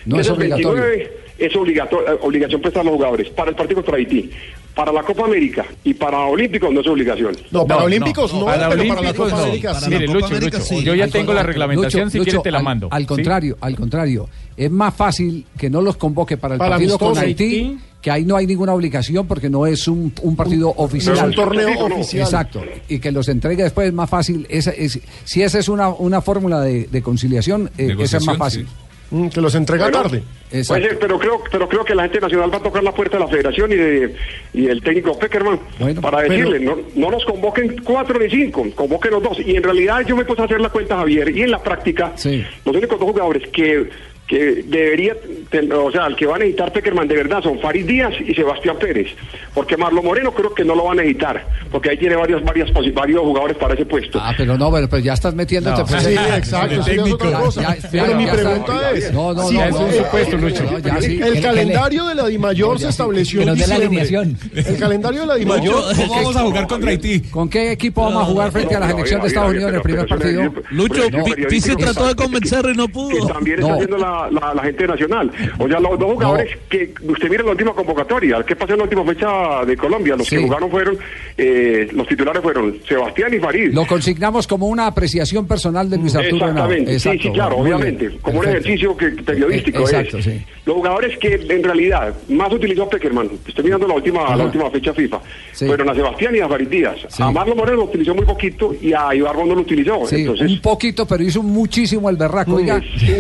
No es
el
obligatorio.
29, es eh, obligación prestar a los jugadores. Para el partido contra Haití, para la Copa América y para Olímpicos no es obligación.
No, para Olímpicos no,
Para
pero para la
Olímpicos
Copa
no.
América sí.
Mire, Lucho, Lucho, yo ya
Al
tengo la reglamentación,
Lucho,
si
Lucho,
quieres te la mando.
Al, contrario, al contrario. Es más fácil que no los convoque para el
Para
partido con. Haití, que ahí no hay ninguna obligación porque no es un, un partido oficial.
es un torneo oficial.
Exacto. Y que los entregue después es más fácil. Esa es, si esa es una, una fórmula de, de conciliación, eh, esa es más fácil.
Mm, que los entrega
Bueno,
tarde.
Puede ser, pero creo, pero creo que la gente nacional va a tocar la puerta de la federación y de y el técnico Peckerman para
pero-
decirle, no, no nos convoquen cuatro ni cinco, convoquen los dos. Y en realidad yo me puse a hacer la cuenta, Javier, y en la práctica, los únicos dos jugadores que, que debería, o sea, el que va a necesitar Peckerman de verdad son Farid Díaz y Sebastián Pérez. Porque Marlo Moreno creo que no lo va a necesitar, porque ahí tiene varias, varias, varios jugadores para ese puesto.
Ah, pero no, pero, pero ya estás metiéndote.
No.
pues,
Sí,
ya-
exacto,
ya
ya-
ya-
Pero
ya-
mi
ya está-
pregunta es,
No, no,
sí,
no.
es un supuesto, Lucho.
no, ya sí.
El calendario de la DIMAYOR se estableció en
Pero de la
diciembre.
alineación.
El calendario de la DIMAYOR.
¿Cómo vamos a jugar contra Haití?
¿Con qué equipo vamos a jugar frente a la selección de Estados Unidos en el primer partido?
Lucho, Pizzi trató de
convencerlo y no
que también está haciendo la, la, la gente nacional. O sea, los dos jugadores que usted mira la última convocatoria, ¿qué pasó en la última fecha de Colombia? Los que jugaron fueron, eh, los titulares fueron Sebastián y Farid.
Lo consignamos como una apreciación personal de Luis Arturo.
Exactamente, sí, sí, claro,
bien.
obviamente, como un ejercicio que, periodístico
Exacto,
es.
sí.
Los jugadores que en realidad más utilizó Peckerman, estoy mirando la última,
Ajá.
la última fecha FIFA, fueron a Sebastián y a Farid Díaz. A Marlon Moreno lo utilizó muy poquito y a Ibarbo no lo utilizó. Entonces,
un poquito, pero hizo muchísimo el berraco, oiga. Sí,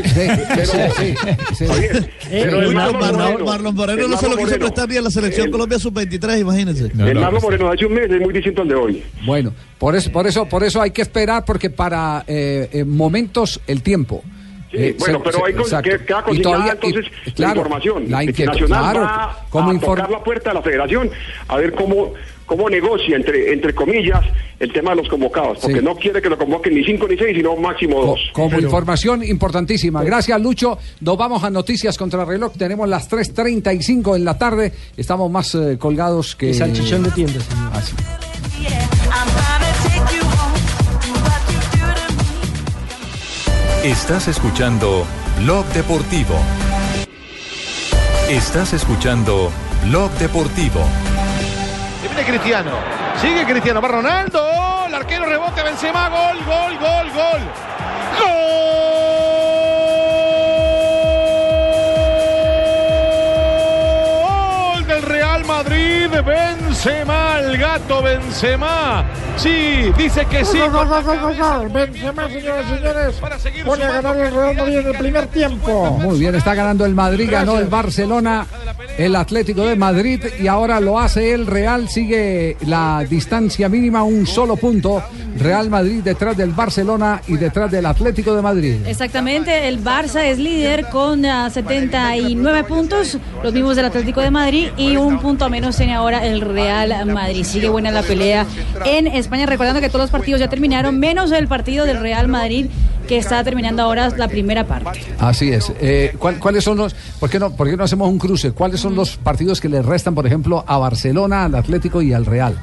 sí, sí, sí.
pero el Marlon Moreno-
Marlon Moreno no se lo quiso
Moreno-
prestar ni a la selección
el-
Colombia sub-23, imagínense.
el Marlon Moreno hace un mes es muy distinto al de hoy.
Bueno, por eso, por eso, por eso hay que esperar, porque para eh, eh, momentos el tiempo.
Sí,
Eh,
bueno,
se-
pero hay que- queda
Y todavía-
entonces
y-
la información.
la
Nacional
claro,
va
como
a
inform-
tocar la puerta de la federación a ver cómo cómo negocia, entre entre comillas, el tema de los convocados. Porque
Sí.
no quiere que lo convoquen ni cinco ni seis, sino máximo dos.
Como información importantísima. Gracias, Lucho. Nos vamos a noticias contra reloj. Tenemos las 3.35 en la tarde. Estamos más eh, colgados que.
Salchichón de tiendas, señor.
Así.
Estás escuchando Blog Deportivo. Estás escuchando Blog Deportivo.
Cristiano. Sigue Cristiano. Va Ronaldo. El arquero rebote. Benzema. Gol, gol, gol, gol. Gol del Real Madrid. Benzema. El gato Benzema. Sí, dice que sí.
Gol, gol, gol, gol, gol. Benzema, señoras y señores. Pone a ganar el Real Madrid en el primer tiempo.
Muy bien, está ganando el Madrid, ganó el Barcelona, el Atlético de Madrid y ahora lo hace el Real, sigue la distancia mínima, un solo punto. Real Madrid detrás del Barcelona y detrás del Atlético de Madrid.
Exactamente, el Barça es líder con ah, 79 puntos, los mismos del Atlético de Madrid y un punto menos tiene ahora el Real Madrid. Sigue buena la pelea en España, recordando que todos los partidos ya terminaron, menos el partido del Real Madrid que está terminando ahora la primera parte.
Así es. Eh, ¿cuál- ¿Cuáles son los, por qué, no, por qué no hacemos un cruce? ¿Cuáles son los partidos que le restan, por ejemplo, a Barcelona, al Atlético y al Real?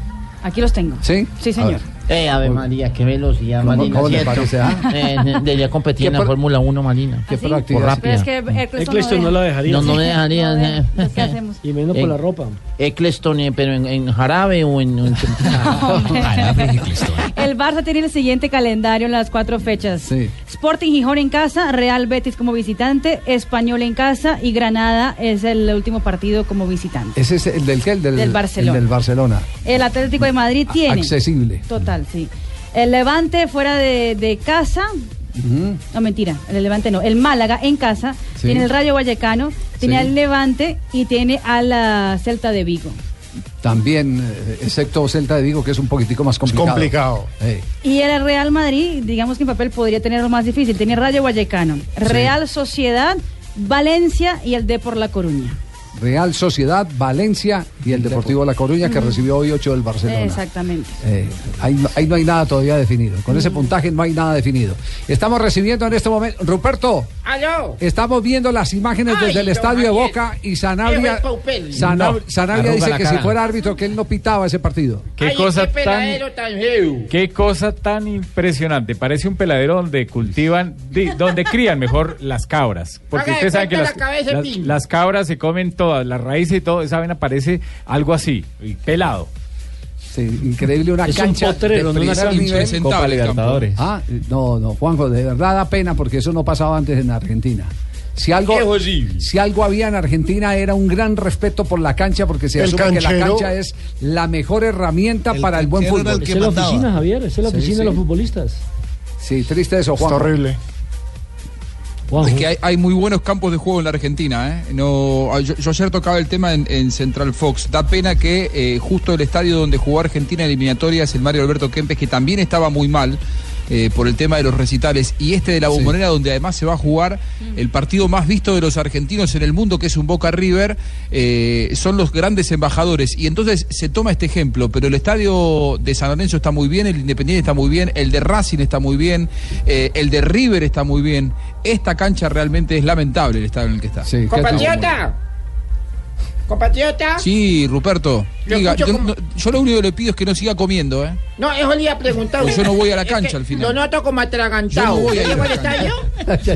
Aquí los tengo.
¿Sí?
Sí, señor.
Ver.
Eh, Ave María, qué velocidad,
¿Cómo-
Marina.
cómo le parece, ah?
Eh, debería competir en
¿Qué
la Fórmula 1, Marina.
¿Qué
Por
proactividad?
rápida.
Pero es que Eccleston,
Eccleston no
deja.
la dejaría.
No, no me dejaría.
No,
eh.
pues, ¿qué hacemos?
Y menos por la ropa.
Eccleston, eh, pero en, en jarabe o en... en-
El Barça tiene el siguiente calendario en las cuatro fechas.
Sí.
Sporting Gijón en casa, Real Betis como visitante, Español en casa y Granada es el último partido como visitante.
Ese es el del qué? El del,
Del Barcelona.
el del Barcelona.
El Atlético de Madrid tiene.
Accesible.
Total, sí. El Levante fuera de, de casa. No, mentira, el Levante no. El Málaga en casa.
Sí.
Tiene el Rayo Vallecano. Tiene
Sí.
al Levante y tiene a la Celta de Vigo.
También, eh, excepto Celta de Vigo, que es un poquitico más complicado.
complicado.
Y el Real Madrid, digamos que en papel podría tener lo más difícil. Tiene Rayo Vallecano, Real Sociedad, Valencia y el Depor La Coruña.
Real Sociedad, Valencia y el Deportivo La Coruña, que recibió hoy 8 del Barcelona.
Exactamente.
Eh, ahí, no- ahí no hay nada todavía definido. Con ese puntaje no hay nada definido. Estamos recibiendo en este momento. Ruperto,
¡Aló!
estamos viendo las imágenes
Ay,
desde el estadio de. Boca y Sanabria. Sanab-
No,
Sanabria dice que
cara.
si fuera árbitro, que él no pitaba ese partido.
Qué
Ay,
cosa
qué
tan
peladero tan.
Qué cosa tan impresionante. Parece un peladero donde cultivan, donde crían mejor las cabras. Porque ustedes saben que las,
la
cabras se comen todas, las raíces y todo. Esa vaina parece algo así, pelado.
Sí, increíble, una
Es un
cancha
potrero,
de primer nivel.
Copa. Libertadores.
Ah, no, no, Juanjo, de verdad da pena porque eso no pasaba antes en Argentina. Si algo,
Es
si algo había en Argentina era un gran respeto por la cancha porque se
El
asume que la cancha es la mejor herramienta
El
para el buen fútbol.
el
es la oficina, Javier. Es la
Sí,
oficina de los futbolistas.
Sí, triste eso, Juan.
horrible.
Es que hay, muy buenos campos de juego en la Argentina. ¿eh? No, yo, yo ayer tocaba el tema en, en Central Fox. Da pena que eh, justo el estadio donde jugó Argentina eliminatorias, el Mario Alberto Kempes, que también estaba muy mal eh, por el tema de los recitales, y este de la bombonera, donde además se va a jugar el partido más visto de los argentinos en el mundo, que es un Boca River, eh, son los grandes embajadores. Y entonces se toma este ejemplo, pero el estadio de San Lorenzo está muy bien, el Independiente está muy bien, el de Racing está muy bien, eh, el de River está muy bien. Esta cancha realmente es lamentable el estado en el que está.
Sí,
Compatriota. Compatriota.
Sí, Ruperto.
Lo
Diga,
escucho
yo,
como-
no- yo lo único que le pido es que no siga comiendo, ¿eh?
No, eso le iba a preguntar.
Pues yo no voy a la
Es
cancha
que
al final.
Lo noto como atragantado.
Yo no voy a ir
¿Llegó
a
al estadio?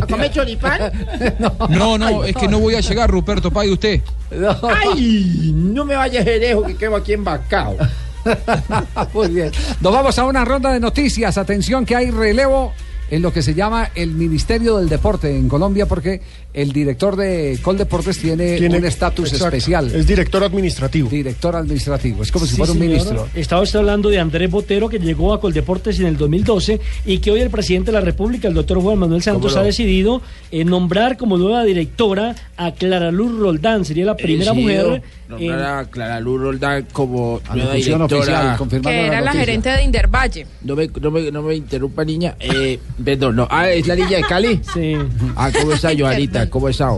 ¿A comer choripán?
No, no, es que no voy a llegar, Ruperto, pague usted.
¡Ay! No me vayas lejos que quedo aquí en Bacao.
Muy bien. Nos vamos a una ronda de noticias. Atención que hay relevo en lo que se llama el Ministerio del Deporte en Colombia porque el director de Coldeportes tiene,
Tiene-
un estatus especial.
Es director administrativo.
Director administrativo. Es como si fuera un
señor.
ministro.
Estaba usted hablando de Andrés Botero, que llegó a Coldeportes en el 2012 y que hoy el presidente de la República, el doctor Juan Manuel Santos, ha decidido eh, nombrar como nueva directora a Clara Luz Roldán. Sería la primera mujer. en-
Nombrar a Clara Luz Roldán como nueva
Anunción oficial,
directora.
confirmando
que era la gerente de Indervalle.
No me, no me, no me interrumpa, niña. Eh, perdón, no. Ah, ¿es la niña de Cali?
Sí.
Ah, ¿cómo está, Joanita? ¿Cómo está?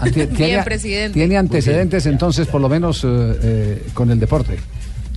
Ah, ti- Tiene,
presidente.
tiene antecedentes entonces por lo menos eh, eh, con el deporte.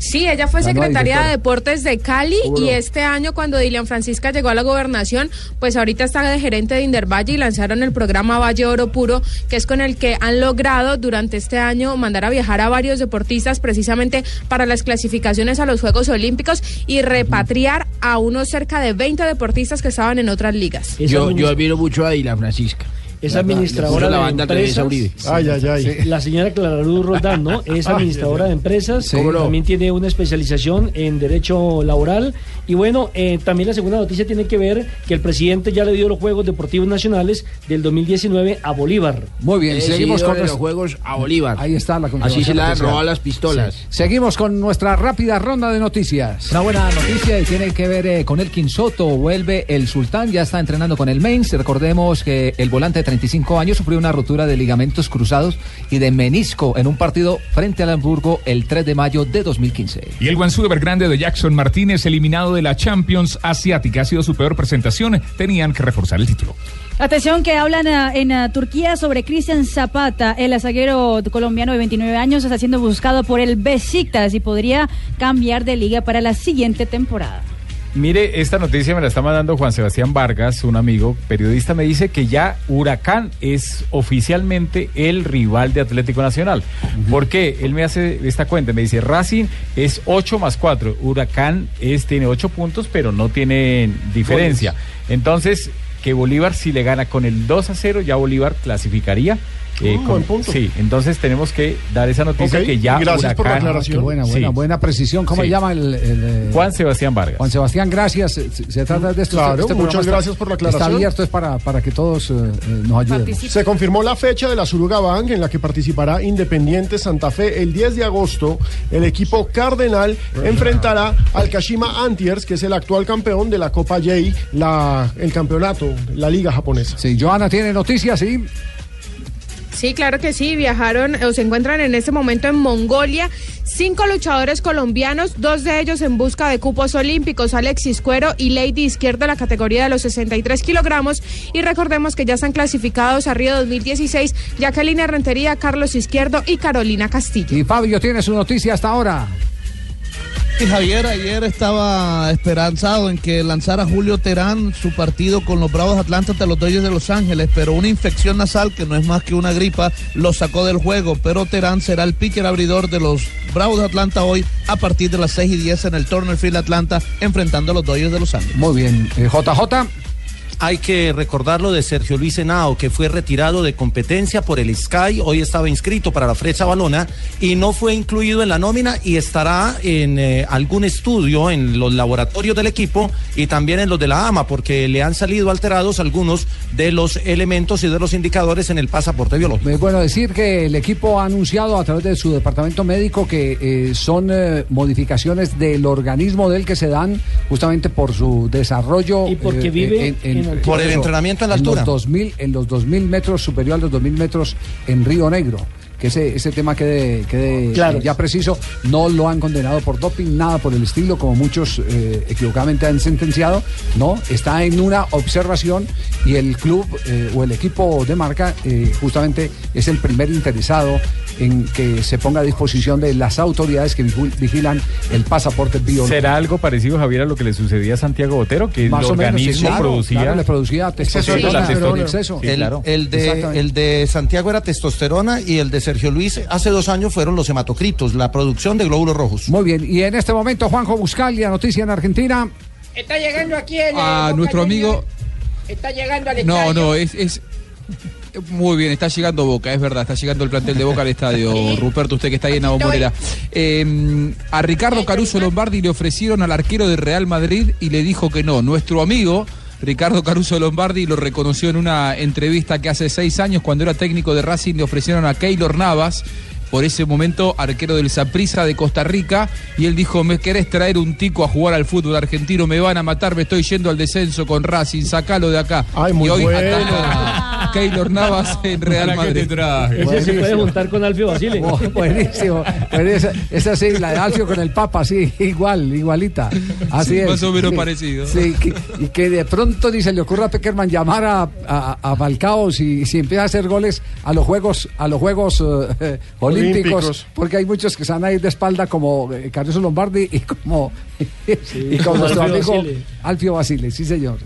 Sí, ella fue secretaria de Deportes de Cali
¿Cómo
y este año cuando Dilian Francisca llegó a la gobernación, pues ahorita está de gerente de Indervalle y lanzaron el programa Valle Oro Puro, que es con el que han logrado durante este año mandar a viajar a varios deportistas precisamente para las clasificaciones a los Juegos Olímpicos y repatriar a unos cerca de 20 deportistas que estaban en otras ligas.
Yo, yo admiro mucho a Dila Francisca.
Es administradora
la
de
banda a
empresas.
Uribe.
Ay, ay, ay.
La señora Clara Luz Roldán, ¿no? Es administradora de empresas,
Sí.
¿Cómo no?
también tiene una especialización en derecho laboral y bueno, eh, también la segunda noticia tiene que ver que el presidente ya le dio los Juegos Deportivos Nacionales del 2019 a Bolívar.
Muy bien,
Eh,
seguimos con
de los Juegos a Bolívar.
Ahí está la
Así se le robado las pistolas.
Sí. Seguimos con nuestra rápida ronda de noticias.
Una buena noticia y tiene que ver eh, con el Soto. Vuelve el Sultán, ya está entrenando con el Mainz. Recordemos que el volante de 35 años sufrió una rotura de ligamentos cruzados y de menisco en un partido frente al Hamburgo el 3 de mayo de 2015.
Y el Guangzhou Evergrande de Jackson Martínez, eliminado de la Champions Asiática, ha sido su peor presentación. Tenían que reforzar el título.
Atención que hablan ah, en ah, Turquía sobre Cristian Zapata, el zaguero colombiano de 29 años, está siendo buscado por el Besiktas y podría cambiar de liga para la siguiente temporada.
Mire, esta noticia me la está mandando Juan Sebastián Vargas, un amigo periodista, me dice que ya Huracán es oficialmente el rival de Atlético Nacional. ¿Por qué? Él me hace esta cuenta, me dice, Racing es 8 más 4, Huracán es, tiene 8 puntos, pero no tiene diferencia. Entonces, que Bolívar si le gana con el 2 a 0, ya Bolívar clasificaría. Eh, con-
buen punto.
Sí, entonces tenemos que dar esa noticia que ya
gracias por la aclaración.
Buena, buena,
Sí.
buena precisión. ¿Cómo
Sí.
se llama el, el, eh,
Juan Sebastián Vargas.
Juan Sebastián, gracias. Se, se trata de esto.
Claro,
este
muchas
está-
gracias por la
Está
aclaración.
abierto es para, para que todos eh, eh, nos ayuden.
Se confirmó la fecha de la Suruga Bank en la que participará Independiente Santa Fe. El 10 de agosto, el equipo Cardenal enfrentará al Kashima Antiers, que es el actual campeón de la Copa J, la, el campeonato, la liga japonesa.
Sí, Joana tiene noticias, sí.
Sí, claro que sí. Viajaron o se encuentran en este momento en Mongolia cinco luchadores colombianos, dos de ellos en busca de cupos olímpicos, Alexis Cuero y Lady Izquierdo, la categoría de los 63 kilogramos. Y recordemos que ya están clasificados a Río 2016 Jacqueline Rentería, Carlos Izquierdo y Carolina Castillo.
Y Fabio tiene su noticia hasta ahora.
Y Javier ayer estaba esperanzado en que lanzara Julio Terán su partido con los Bravos Atlanta ante los Dodgers de Los Ángeles, pero una infección nasal que no es más que una gripa lo sacó del juego. Pero Terán será el pitcher abridor de los Bravos de Atlanta hoy a partir de las 6 y 10 en el Turner Field Atlanta, enfrentando a los Dodgers de Los Ángeles.
Muy bien. Eh, JJ.
Hay que recordarlo de Sergio Luis Henao, que fue retirado de competencia por el Sky, hoy estaba inscrito para la Frecha Balona y no fue incluido en la nómina y estará en eh, algún estudio en los laboratorios del equipo y también en los de la AMA, porque le han salido alterados algunos de los elementos y de los indicadores en el pasaporte biológico.
Es bueno decir que el equipo ha anunciado a través de su departamento médico que eh, son eh, modificaciones del organismo del que se dan justamente por su desarrollo.
Y porque
eh,
vive
en- en-
en
Por el entrenamiento en la
Los
altura.
2000, en los 2000 metros, superior a los 2000 metros en Río Negro. Que ese, ese tema quede, quede
Claro.
ya preciso. No lo han condenado por doping, nada por el estilo, como muchos eh, equivocadamente han sentenciado. No, está en una observación y el club eh, o el equipo de marca eh, justamente es el primer interesado en que se ponga a disposición de las autoridades que vigilan el pasaporte biológico.
¿Será algo parecido, Javier, a lo que le sucedía a Santiago Botero? Que
Más
el
o menos, sí,
organismo
claro,
producía...
claro, le producía testosterona,
testosterona.
en exceso.
El,
claro.
el de, el de Santiago era testosterona y el de Sergio Luis hace dos años fueron los hematocritos, la producción de glóbulos rojos.
Muy bien, y en este momento Juanjo Buscalia, noticia en Argentina.
Está llegando aquí el.
A
eh,
nuestro
Boca
amigo.
Está llegando al
No,
estadio.
no, es, es muy bien, está llegando Boca, es verdad, está llegando el plantel de Boca al estadio. Ruperto, usted que está ahí en la bombonera. Eh, a Ricardo Caruso Lombardi le ofrecieron al arquero de Real Madrid y le dijo que no. Nuestro amigo Ricardo Caruso Lombardi lo reconoció en una entrevista que hace seis años, cuando era técnico de Racing, le ofrecieron a Keylor Navas. Por ese momento, arquero del Saprissa de Costa Rica, y él dijo: ¿Me querés traer un tico a jugar al fútbol argentino? Me van a matar, me estoy yendo al descenso con Racing, sacalo de acá.
muy
y hoy
bueno.
ataca a Keylor Navas en Real
¿Para qué
Madrid.
Ese se puede juntar con Alfio Basile.
Oh, buenísimo. Esa, esa sí, la de Alfio con el Papa, sí, igual, igualita. Así
Sí,
es.
más o menos
Sí,
parecido.
Sí, que- y que de pronto ni se le ocurra a Peckerman llamar a, a, a Falcao si, si empieza a hacer goles a los Juegos, a los juegos eh, olímpicos,
Olímpicos.
porque hay muchos que se van a ir de espalda como eh, Caruso Lombardi y como, y como
como
nuestro
Alfio
amigo
Basile.
Alfio Basile, sí señor.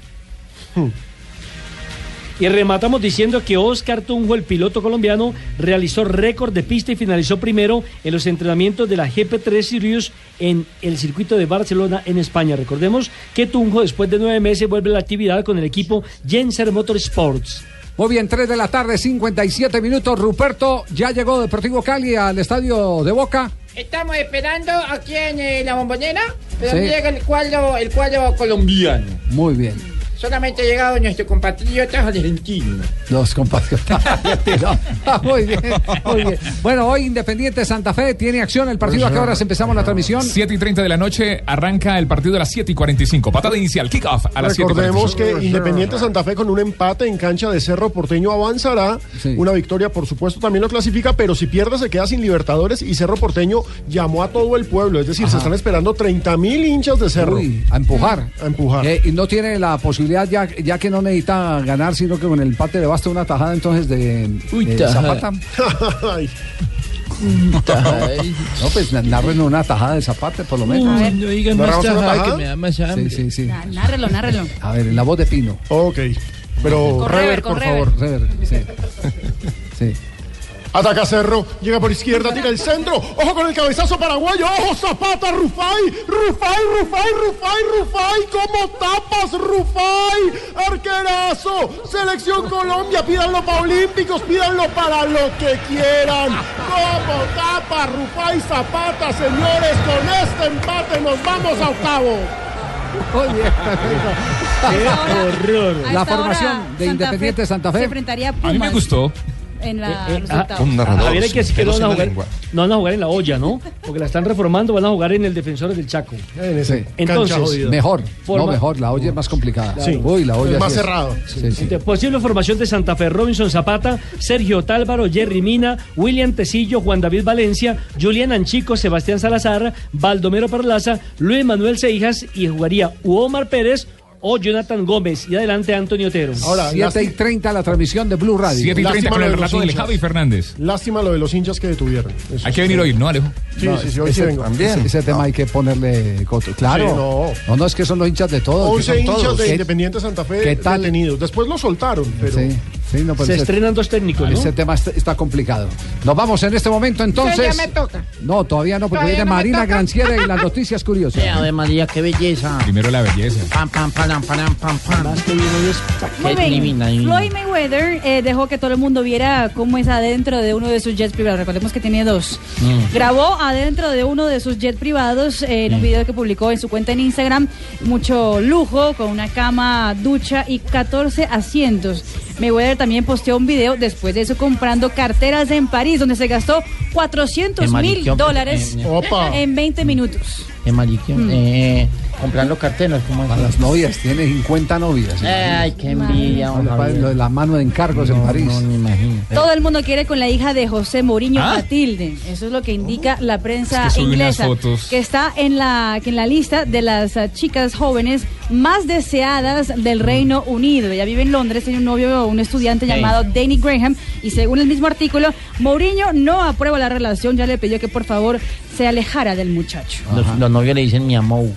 Y rematamos diciendo que Oscar Tunjo, el piloto colombiano, realizó récord de pista y finalizó primero en los entrenamientos de la GP3 Sirius en el circuito de Barcelona, en España. Recordemos que Tunjo, después de nueve meses, vuelve a la actividad con el equipo Jenser Motorsports.
Muy bien, 3 de la tarde, 57 minutos. Ruperto ya llegó Deportivo Cali al estadio de Boca.
Estamos esperando aquí en eh, la bombonera. Pero
Sí.
llega el cuadro, el cuadro colombiano.
Muy bien.
Solamente ha llegado nuestro compatriota argentino.
Los compatriotas argentinos. Ah, muy bien, muy bien. Bueno, hoy Independiente Santa Fe tiene acción. El partido a qué horas empezamos la transmisión.
7 y 30 de la noche arranca el partido a las 7 y 45. Patada inicial, kick-off a las 7 y
Recordemos
45.
que Independiente Santa Fe con un empate en cancha de Cerro Porteño avanzará. Una victoria, por supuesto, también lo clasifica, pero si pierde se queda sin Libertadores y Cerro Porteño llamó a todo el pueblo. Es decir, se están esperando 30 mil hinchas de Cerro.
Uy, a empujar.
A empujar.
Eh, y no tiene la posibilidad, ya, ya que no necesita ganar, sino que con el empate le basta una tajada entonces de, de
tajada.
Zapata. No, pues na- narren una tajada de Zapata, por lo menos.
A ver. No
digan
más tajada
tajada
que me
da más hambre.
Sí, sí, sí.
Ná- Nárrelo, nárrelo.
A ver, en la voz de Pino.
Ok, pero
Con
rever,
rever, con
por
rever.
favor.
Rever, sí. Sí.
Ataca Cerro, llega por izquierda, tira el centro. Ojo con el cabezazo paraguayo. Ojo Zapata, Rufai, Rufai, Rufai, Rufai, Rufai. ¿Cómo tapas, Rufai? Arquerazo. Selección Colombia, pídanlo para Olímpicos, pídanlo para lo que quieran. ¿Cómo tapa, Rufai, Zapata, señores? Con este empate nos vamos a octavo.
Qué horror. La formación
hora,
de
Santa
Independiente
Fe
Santa Fe.
Se enfrentaría a
A mí me gustó.
En la,
Eh,
los
ah,
octavos.
Javier, hay que decir que no van, a jugar,
lengua.
no van a jugar en la olla, ¿no? Porque la están reformando, van a jugar en el Defensores del Chaco.
Sí.
Entonces,
mejor.
forma-
No, mejor. La olla es más complicada.
Sí.
Uy, la olla
Es más
sí
cerrado.
Sí, sí.
Entonces, Posible formación de Santa Fe, Robinson Zapata, Sergio Tálvaro, Jerry Mina, William Tecillo, Juan David Valencia, Julián Anchico, Sebastián Salazar, Baldomero Parlaza, Luis Manuel Seijas y jugaría Uomar Pérez o Jonathan Gómez y adelante Antonio Otero.
Ahora,
7 y 30 la transmisión de Blue Radio.
7 y 30
Lástima
con
lo
el
de los
relato
hinchas.
Javi Fernández.
Lástima lo de los hinchas que detuvieron. Eso
Hay que
sí.
venir hoy, ¿no, Alejo?
Sí,
No,
sí, sí, hoy sí
ese,
vengo.
ese, ese tema hay que ponerle coto. Claro.
Sí, no.
no. no, es que son los hinchas de todos. que
11
son
hinchas
todos.
de
¿Qué-
Independiente Santa Fe
qué tal?
detenidos. Después lo soltaron, pero...
Sí, sí, no, pues
Se estrenan dos técnicos, ¿no?
Ese tema está, está complicado. Nos vamos en este momento entonces.
ya me toca.
No, todavía no, porque
¿Todavía
viene
no
Marina? Granciera y las noticias curiosas.
Eh, Ave María, qué belleza.
Primero la belleza.
Pam, pam, pam, pam, pam, pam.
Muy
Qué
bien.
divina, divina.
Floyd Mayweather eh, dejó que todo el mundo viera cómo es adentro de uno de sus jets privados. Recordemos que tiene dos.
Mm.
Grabó adentro de uno de sus jets privados eh, en un video que publicó en su cuenta en Instagram. Mucho lujo, con una cama, ducha y 14 asientos. Mayweather también posteó un video después de eso comprando carteras en París, donde se gastó 400
Qué
mil dólares
eh.
Opa.
en 20 minutos.
Eh, comprando carteras, ¿cómo
Para las novias, tiene 50 novias.
Ay, qué envidia.
Lo de la mano de encargos en París.
No, imagino.
Todo el mundo quiere con la hija de José Mourinho,
¿Ah?
Matilde. Eso es lo que indica la prensa
Es que
inglesa,
fotos.
que está en la que en la lista de las ah, chicas jóvenes más deseadas del Reino Unido. Ella vive en Londres, tiene un novio, un estudiante
Hey.
llamado Danny Graham, y según el mismo artículo, Mourinho no aprueba la relación, ya le pidió que por favor se alejara del muchacho.
Los, los novios le dicen mi amor.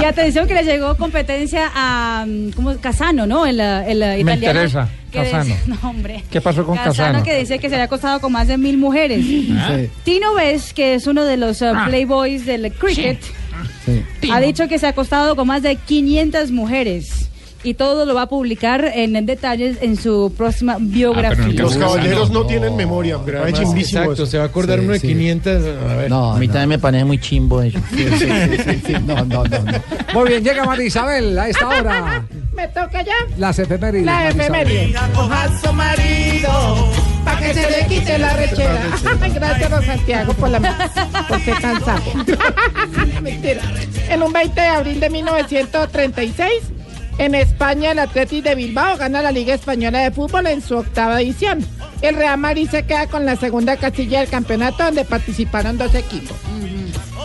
Y atención que le llegó competencia a mm, ¿cómo? Casano, ¿no? El, ah, el ah, italiano.
interesa,
que dice-
Casano.
no, hombre.
¿Qué pasó con Casano?
que decía que se había acostado con más de mil mujeres.
Sí,
Tino Ves, que es uno de los uh, playboys del cricket,
sí.
ha dicho que se ha acostado con más de 500 mujeres. Y todo lo va a publicar en detalles en su próxima biografía.
Ah,
Los caballeros no tienen memoria.
Pero además,
chimbísimo
exacto,
eso.
se va a acordar
Sí,
uno de
sí.
500. A ver.
No,
A mí
no.
también me parece muy chimbo eso.
Sí, sí, sí, sí, sí. No, no, no, no. Muy bien, llega María Isabel a esta hora.
¿Me toca ya?
Las efemérides.
La
María Isabel.
efeméride. Coja su marido para que se le quite la rechera. Gracias, don Santiago, por la por ser tan sapo. Mentira. En un 20 de abril de 1936, en España, el Athletic de Bilbao gana la Liga Española de Fútbol en su octava edición. El Real Madrid se queda con la segunda casilla del campeonato, donde participaron dos equipos.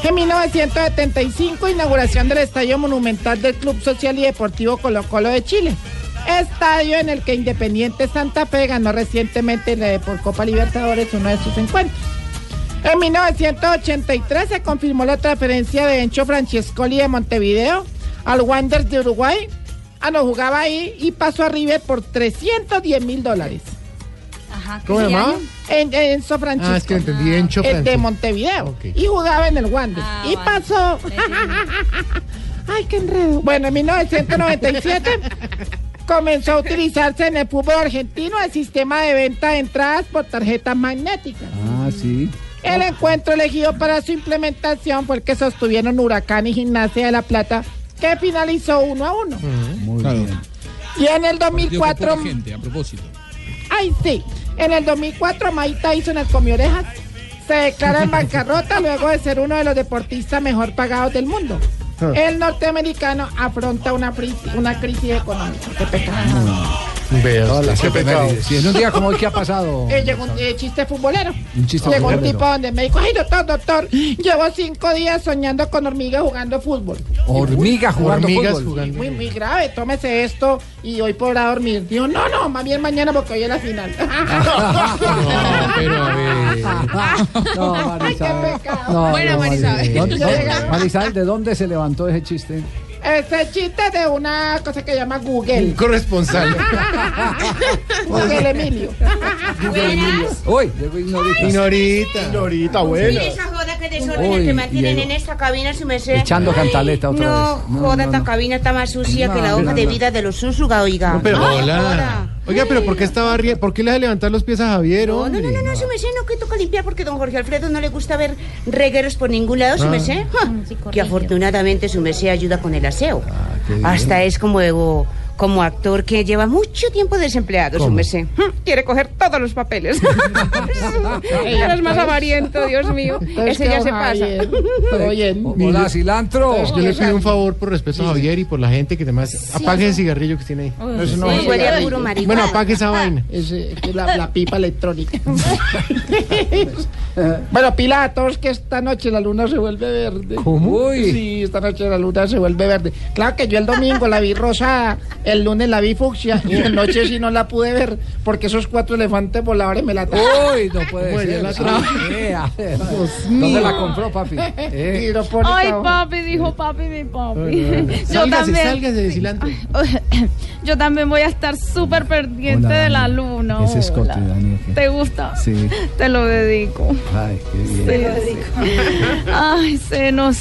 En 1975, inauguración del Estadio Monumental del Club Social y Deportivo Colo Colo de Chile. Estadio en el que Independiente Santa Fe ganó recientemente la- por Copa Libertadores uno de sus encuentros. En 1983 se confirmó la transferencia de Encho Francescoli de Montevideo al Wanderers de Uruguay. Ah, no, jugaba ahí y pasó a River por 310 mil dólares.
Ajá, ¿qué
¿Cómo se llamaba?
año?
En, Enzo Francisco.
Ah, es que entendí Encho
El de
Francisco.
Montevideo.
Ok.
Y jugaba en el Wander.
Ah,
y
vale.
pasó. Ay, qué enredo. Bueno, en 1997 comenzó a utilizarse en el fútbol argentino el sistema de venta de entradas por tarjetas magnéticas.
Ah, sí.
El encuentro elegido para su implementación fue el que sostuvieron Huracán y Gimnasia de la Plata, que finalizó uno a uno.
Muy bien.
Y en el
Partido con
2004,
poca gente, a propósito.
ay sí, en el 2004 Mike Tyson, el comiorejas, se declara en bancarrota luego de ser uno de los deportistas mejor pagados del mundo. El norteamericano afronta una, crisis- una crisis económica. Qué pecado.
Vea
Hola,
usted, qué pecado.
Si en un día como hoy, ¿qué ha pasado?
Eh, llegó un eh, chiste futbolero.
Un chiste
Llegó un tipo donde me dijo, ay doctor, doctor, llevo cinco días soñando con hormigas jugando fútbol.
Hormiga jugando
Hormigas
fútbol.
jugando.
Muy, muy grave, tómese esto y hoy podrá dormir. Dijo, no, no, más bien mañana porque hoy es la final.
Pero a ver.
No,
Ay, qué
Marisabel.
pecado.
No,
Bueno,
no,
Marisabel.
¿Dónde-
Yo
dónde-
llegaba-
Marisabel, ¿de dónde se levantó ese chiste?
Ese chiste de una cosa que llama
Un
Google.
corresponsal.
Google Emilio.
Uy, llegó Ignorita.
Ignorita. Ignorita, buena.
Mire esa joda que desorden que mantienen en esta cabina, su merced.
Echando cantaleta otra
no,
vez. No,
joda,
no,
esta cabina está más sucia
No,
que la
no,
hoja de vida de los Zúñiga, oiga.
Pero
Ay,
hola. Oiga, pero ¿por qué estaba rie- ¿Por qué le hace levantar los pies a Javier,
No, no,
hombre?
no, no, no, su merced, no que toca limpiar porque don Jorge Alfredo no le gusta ver regueros por ningún lado, su
Ah.
merced. Ja, que afortunadamente su merced ayuda con el aseo.
bien.
Hasta es como, como actor que lleva mucho tiempo desempleado, su
¿Cómo?
merced. Hm, Quiere coger todos los papeles. Eres más avariento, Dios mío. Ese ya se pasa.
Todo bien.
Hola, cilantro.
Yo le pido un favor por respeto a Javier y por la gente que demás apague ese cigarrillo que tiene ahí.
Eso no
Sí,
es
huele a
cigarrillo.
puro marihuana.
Bueno, apague esa vaina.
Es eh, la, la pipa electrónica. bueno, pila a todos que esta noche la luna se vuelve verde.
¿Cómo?
Sí, esta noche la luna se vuelve verde. Claro que yo el domingo la vi rosada, el lunes la vi fucsia y anoche sí no la pude ver porque esos cuatro elefantes voladores me la
Uy, no puede
Bueno,
ser.
la
eso.
tra-
Eh, a ver,
Dios
¿Dónde la compró, papi? Eh.
Y lo pone
Ay, papi, dijo papi, mi papi. Yo
Sálgase,
también,
sálgase de cilantro.
yo también voy a estar súper pendiente
Hola,
de la luna.
Ese es Scotty,
Hola.
Dani, ¿o qué?
¿Te gusta?
Sí.
Te lo dedico.
Ay, qué bien.
sí. Ay, se nos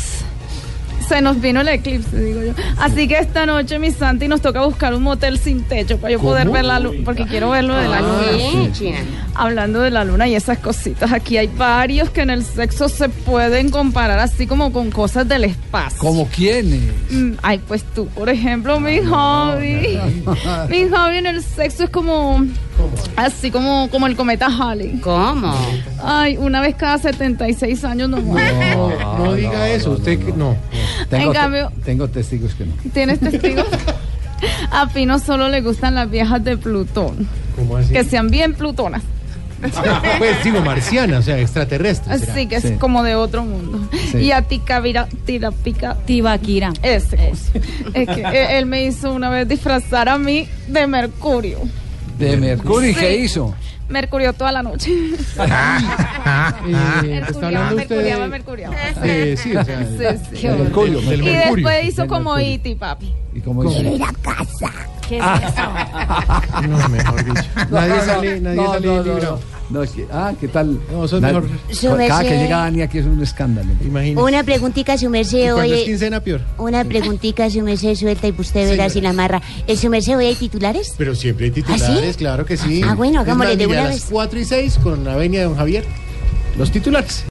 se nos vino el eclipse, digo yo. Así que esta noche, mi Santi, nos toca buscar un motel sin techo para yo poder ver la luna, porque quiero verlo de la luna.
Sí, China.
Hablando de la luna y esas cositas, aquí hay varios que en el sexo se pueden comparar así como con cosas del espacio.
¿Como quiénes?
Mm, Ay, pues tú, por ejemplo, mi hobby. Mi hobby en el sexo es como. Así como, como el cometa Halley.
¿Cómo?
Ay, una vez cada 76 años no
No, no diga eso. Usted que no.
Tengo,
En cambio-
tengo testigos que no.
¿Tienes testigos? A Pino solo le gustan las viejas de Plutón.
¿Cómo así?
Que sean bien plutonas.
Pues digo, marciana, o sea, extraterrestre. será.
Así que es
Sí.
como de otro mundo.
Sí.
Y a ti, Kavira, Tirapica.
Tibaquira.
Ese. cosa. Es que él me hizo una vez disfrazar a mí de Mercurio.
De Mercurio, ¿y
Sí.
qué hizo?
Mercurio toda la noche.
Eh, ¿Está hablando usted
Mercuriaba,
de...
mercuriaba.
Eh, sí, o sea,
Sí, sí.
Mercurio.
del
Y
Mercurio.
después hizo
Del
como
Mercurio.
Iti, papi.
¿Y cómo hizo?
¿Qué es
No, mejor dicho. Nadie sale, nadie
no,
sale
no, no,
librado.
No. No, que- ah, ¿qué tal?
No, son
Na-
mejor.
Cada que llega Dani aquí es un escándalo.
Imagínese.
Una preguntita, su merced,
cuando es
oye.
quincena, peor.
Una preguntita, su merced, suelta y usted verá si la amarra. ¿Es su merced hoy hay titulares?
Pero siempre hay titulares, claro que sí.
Ah, bueno,
Es
hagámosle de una
a las
vez.
4 y 6 con la venia de don Javier. Los titulares.